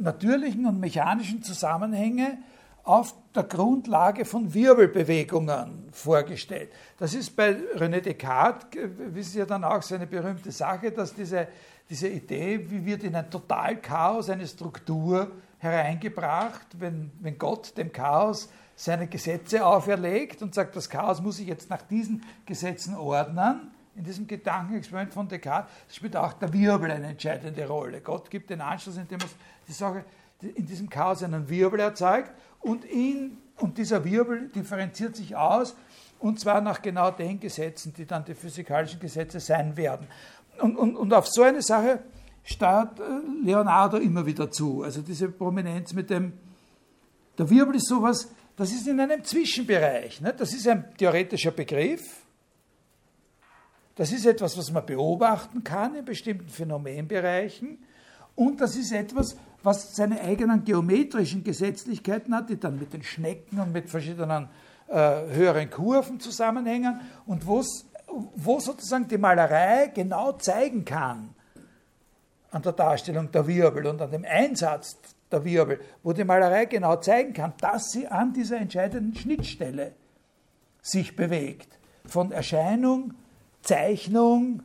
[SPEAKER 1] natürlichen und mechanischen Zusammenhänge auf der Grundlage von Wirbelbewegungen vorgestellt. Das ist bei René Descartes, wissen Sie ja dann auch, seine berühmte Sache, dass diese, diese Idee, wie wird in ein Totalchaos eine Struktur hereingebracht, wenn, wenn Gott dem Chaos seine Gesetze auferlegt und sagt, das Chaos muss sich jetzt nach diesen Gesetzen ordnen. In diesem Gedankenexperiment von Descartes spielt auch der Wirbel eine entscheidende Rolle. Gott gibt den Anschluss, indem er die Sache in diesem Chaos einen Wirbel erzeugt und, ihn, und dieser Wirbel differenziert sich aus und zwar nach genau den Gesetzen, die dann die physikalischen Gesetze sein werden. Und, und, und auf so eine Sache steuert äh, Leonardo immer wieder zu. Also diese Prominenz mit dem, der Wirbel ist sowas, das ist in einem Zwischenbereich. Ne? Das ist ein theoretischer Begriff. Das ist etwas, was man beobachten kann in bestimmten Phänomenbereichen. Und das ist etwas, was seine eigenen geometrischen Gesetzlichkeiten hat, die dann mit den Schnecken und mit verschiedenen äh, höheren Kurven zusammenhängen und wo sozusagen die Malerei genau zeigen kann, an der Darstellung der Wirbel und an dem Einsatz der Wirbel, wo die Malerei genau zeigen kann, dass sie an dieser entscheidenden Schnittstelle sich bewegt. Von Erscheinung, Zeichnung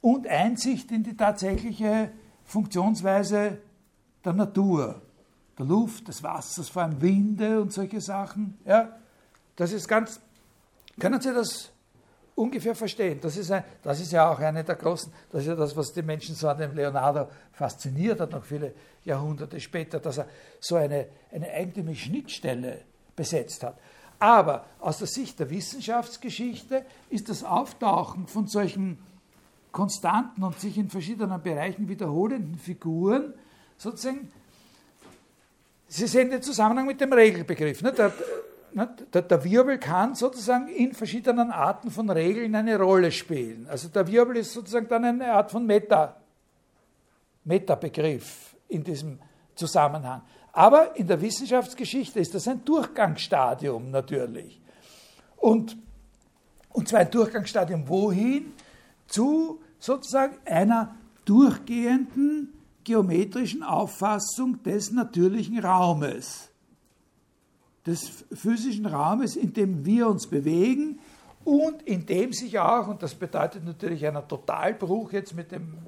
[SPEAKER 1] und Einsicht in die tatsächliche Funktionsweise der Natur, der Luft, des Wassers, vor allem Winde und solche Sachen. Ja, das ist ganz, können Sie das ungefähr verstehen. Das ist, ein, das ist ja auch eine der großen, das ist ja das, was die Menschen so an dem Leonardo fasziniert hat, noch viele Jahrhunderte später, dass er so eine, eine eigentümliche Schnittstelle besetzt hat. Aber aus der Sicht der Wissenschaftsgeschichte ist das Auftauchen von solchen konstanten und sich in verschiedenen Bereichen wiederholenden Figuren sozusagen, Sie sehen den Zusammenhang mit dem Regelbegriff. Ne? Der, der, Wirbel kann sozusagen in verschiedenen Arten von Regeln eine Rolle spielen. Also der Wirbel ist sozusagen dann eine Art von Meta, Metabegriff in diesem Zusammenhang. Aber in der Wissenschaftsgeschichte ist das ein Durchgangsstadium natürlich. Und, und zwar ein Durchgangsstadium wohin? Zu sozusagen einer durchgehenden geometrischen Auffassung des natürlichen Raumes des physischen Raumes, in dem wir uns bewegen und in dem sich auch, und das bedeutet natürlich einen Totalbruch jetzt mit dem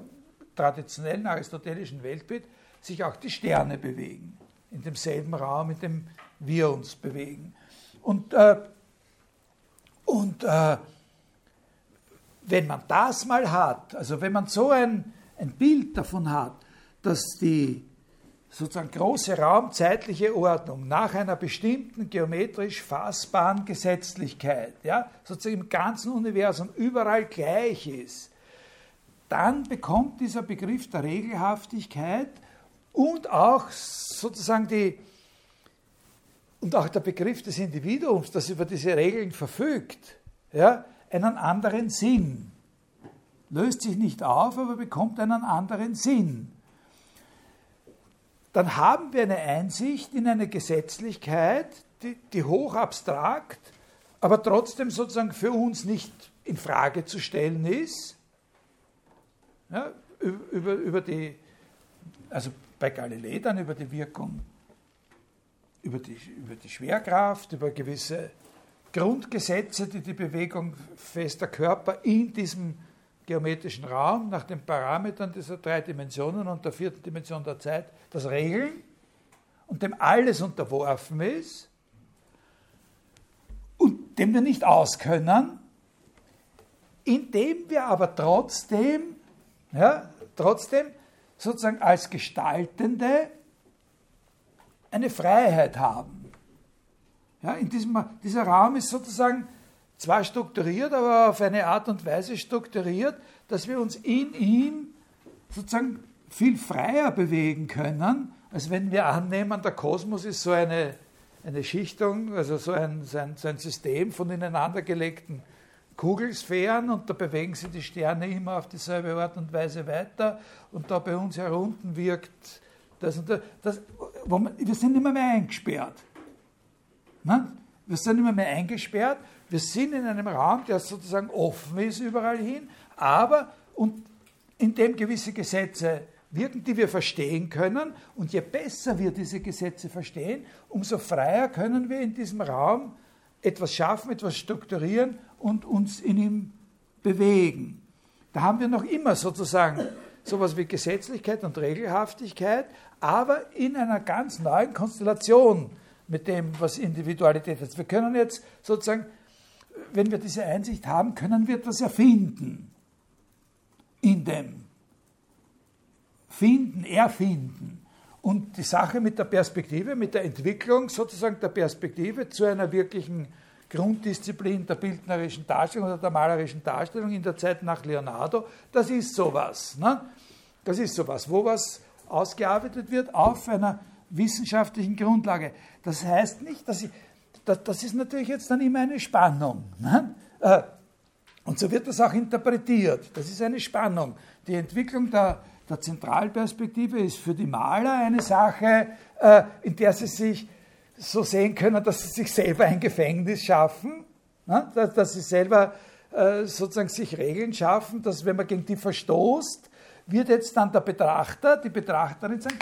[SPEAKER 1] traditionellen aristotelischen Weltbild, sich auch die Sterne bewegen. In demselben Raum, in dem wir uns bewegen. Und, äh, und äh, wenn man das mal hat, also wenn man so ein, ein Bild davon hat, dass die sozusagen große raumzeitliche Ordnung nach einer bestimmten geometrisch fassbaren Gesetzlichkeit, ja, sozusagen im ganzen Universum überall gleich ist, dann bekommt dieser Begriff der Regelhaftigkeit und auch sozusagen die und auch der Begriff des Individuums, das über diese Regeln verfügt, ja, einen anderen Sinn. Löst sich nicht auf, aber bekommt einen anderen Sinn dann haben wir eine Einsicht in eine Gesetzlichkeit, die, die hoch abstrakt, aber trotzdem sozusagen für uns nicht in Frage zu stellen ist. Ja, über, über die, also bei Galilei dann über die Wirkung, über die, über die Schwerkraft, über gewisse Grundgesetze, die die Bewegung fester Körper in diesem geometrischen Raum nach den Parametern dieser drei Dimensionen und der vierten Dimension der Zeit das regeln und dem alles unterworfen ist und dem wir nicht auskönnen, indem wir aber trotzdem, ja, trotzdem sozusagen als Gestaltende eine Freiheit haben. Ja, in diesem, dieser Raum ist sozusagen zwar strukturiert, aber auf eine Art und Weise strukturiert, dass wir uns in ihm sozusagen viel freier bewegen können, als wenn wir annehmen, der Kosmos ist so eine, eine Schichtung, also so ein, so, ein, so ein System von ineinandergelegten Kugelsphären und da bewegen sich die Sterne immer auf dieselbe Art und Weise weiter und da bei uns herunten wirkt das und das. das man, wir sind immer mehr eingesperrt. Ne? Wir sind immer mehr eingesperrt. Wir sind in einem Raum, der sozusagen offen ist überall hin, aber und in dem gewisse Gesetze wirken, die wir verstehen können. Und je besser wir diese Gesetze verstehen, umso freier können wir in diesem Raum etwas schaffen, etwas strukturieren und uns in ihm bewegen. Da haben wir noch immer sozusagen sowas wie Gesetzlichkeit und Regelhaftigkeit, aber in einer ganz neuen Konstellation mit dem, was Individualität ist. Wir können jetzt sozusagen, wenn wir diese Einsicht haben, können wir etwas erfinden in dem Finden, Erfinden. Und die Sache mit der Perspektive, mit der Entwicklung sozusagen der Perspektive zu einer wirklichen Grunddisziplin der bildnerischen Darstellung oder der malerischen Darstellung in der Zeit nach Leonardo, das ist sowas. Ne? Das ist sowas, wo was ausgearbeitet wird auf einer wissenschaftlichen Grundlage. Das heißt nicht, dass ich, das, das ist natürlich jetzt dann immer eine Spannung. Ne? Äh, und so wird das auch interpretiert. Das ist eine Spannung. Die Entwicklung der, der Zentralperspektive ist für die Maler eine Sache, äh, in der sie sich so sehen können, dass sie sich selber ein Gefängnis schaffen, ne? dass, dass, sie selber äh, sozusagen sich Regeln schaffen, dass wenn man gegen die verstoßt, wird jetzt dann der Betrachter, die Betrachterin sagen,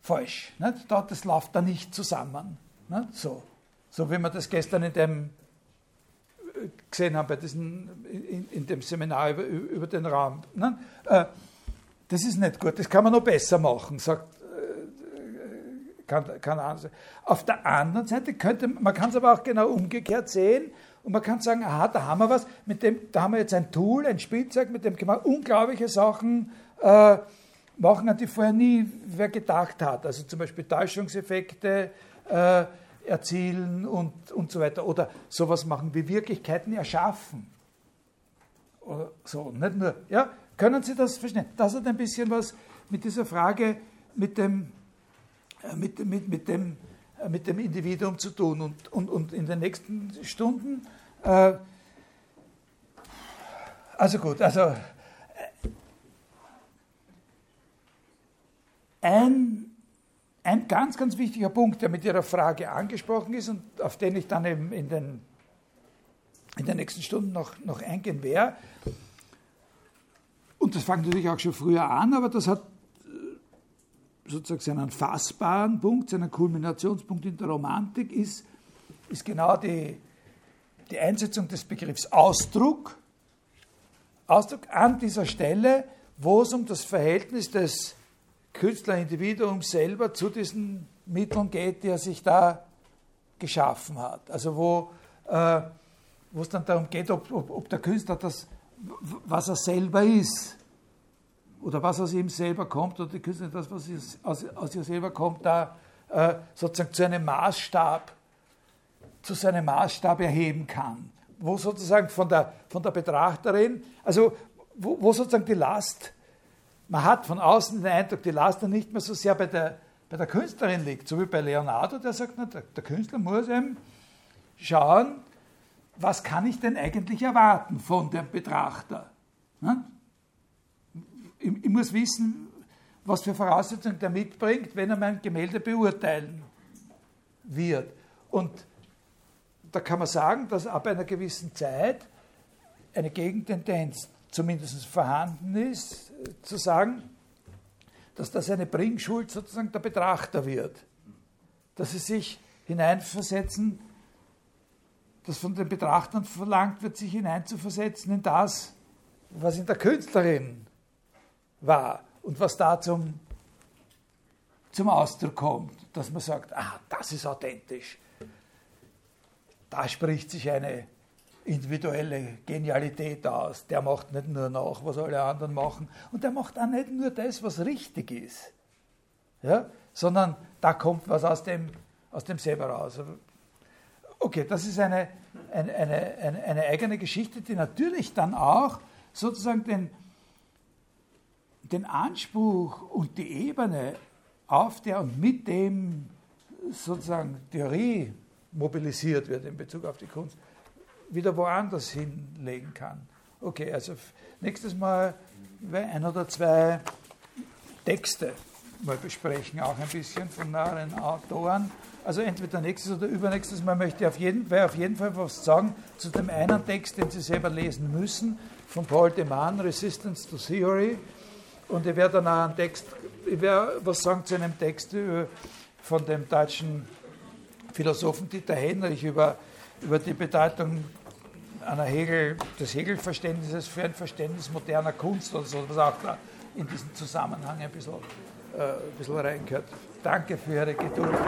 [SPEAKER 1] falsch, nicht? das läuft da nicht zusammen. Nicht? So. so wie wir das gestern in dem äh, gesehen haben, bei diesen, in, in dem Seminar über, über den Raum. Ne? Äh, das ist nicht gut, das kann man noch besser machen, sagt äh, kann anders. Auf der anderen Seite könnte man kann es aber auch genau umgekehrt sehen und man kann sagen, aha, da haben wir was, mit dem, da haben wir jetzt ein Tool, ein Spielzeug, mit dem kann man unglaubliche Sachen äh, machen, an die vorher nie wer gedacht hat. Also zum Beispiel Täuschungseffekte äh, erzielen und, und so weiter. Oder sowas machen wie Wirklichkeiten erschaffen. Oder so, nicht nur. Ja, können Sie das verstehen? Das hat ein bisschen was mit dieser Frage, mit dem, äh, mit, mit, mit dem, äh, mit dem Individuum zu tun. Und, und, und in den nächsten Stunden, äh, also gut, also Ein, ein ganz, ganz wichtiger Punkt, der mit Ihrer Frage angesprochen ist und auf den ich dann eben in den, in den nächsten Stunden noch, noch eingehen werde, und das fängt natürlich auch schon früher an, aber das hat äh, sozusagen seinen fassbaren Punkt, seinen Kulminationspunkt in der Romantik, ist, ist genau die, die Einsetzung des Begriffs Ausdruck. Ausdruck an dieser Stelle, wo es um das Verhältnis des Künstlerindividuum selber zu diesen Mitteln geht, die er sich da geschaffen hat. Also wo, äh, es dann darum geht, ob, ob, ob, der Künstler das, was er selber ist, oder was aus ihm selber kommt, oder die Künstler das, was aus, aus ihr selber kommt, da äh, sozusagen zu einem Maßstab, zu seinem Maßstab erheben kann. Wo sozusagen von der, von der Betrachterin, also wo, wo sozusagen die Last man hat von außen den Eindruck, die Last nicht mehr so sehr bei der, bei der Künstlerin liegt, so wie bei Leonardo, der sagt, na, der, der Künstler muss eben schauen, was kann ich denn eigentlich erwarten von dem Betrachter? Ich, ich muss wissen, was für Voraussetzungen der mitbringt, wenn er mein Gemälde beurteilen wird. Und da kann man sagen, dass ab einer gewissen Zeit eine Gegentendenz zumindest vorhanden ist, zu sagen, dass das eine Bringschuld sozusagen der Betrachter wird. Dass sie sich hineinversetzen, dass von den Betrachtern verlangt wird, sich hineinzuversetzen in das, was in der Künstlerin war und was da zum, zum Ausdruck kommt. Dass man sagt, ah, das ist authentisch. Da spricht sich eine individuelle Genialität aus. Der macht nicht nur nach, was alle anderen machen. Und der macht auch nicht nur das, was richtig ist. Ja? Sondern da kommt was aus dem, aus dem selber raus. Okay, das ist eine, eine, eine, eine, eigene Geschichte, die natürlich dann auch sozusagen den, den Anspruch und die Ebene auf der und mit dem sozusagen Theorie mobilisiert wird in Bezug auf die Kunst, wieder woanders hinlegen kann. Okay, also nächstes Mal ein oder zwei Texte mal besprechen, auch ein bisschen von nahen Autoren. Also entweder nächstes oder übernächstes Mal möchte ich auf jeden, Fall, auf jeden Fall was sagen zu dem einen Text, den Sie selber lesen müssen, von Paul de Man, Resistance to Theory. Und ich werde dann auch einen Text, ich werde was sagen zu einem Text von dem deutschen Philosophen Dieter Henrich über, über die Bedeutung einer Hegel, des Hegel-Verständnisses für ein Verständnis moderner Kunst oder so, was auch da in diesen Zusammenhang ein bisschen, äh, ein bisschen reingehört. Danke für Ihre Geduld.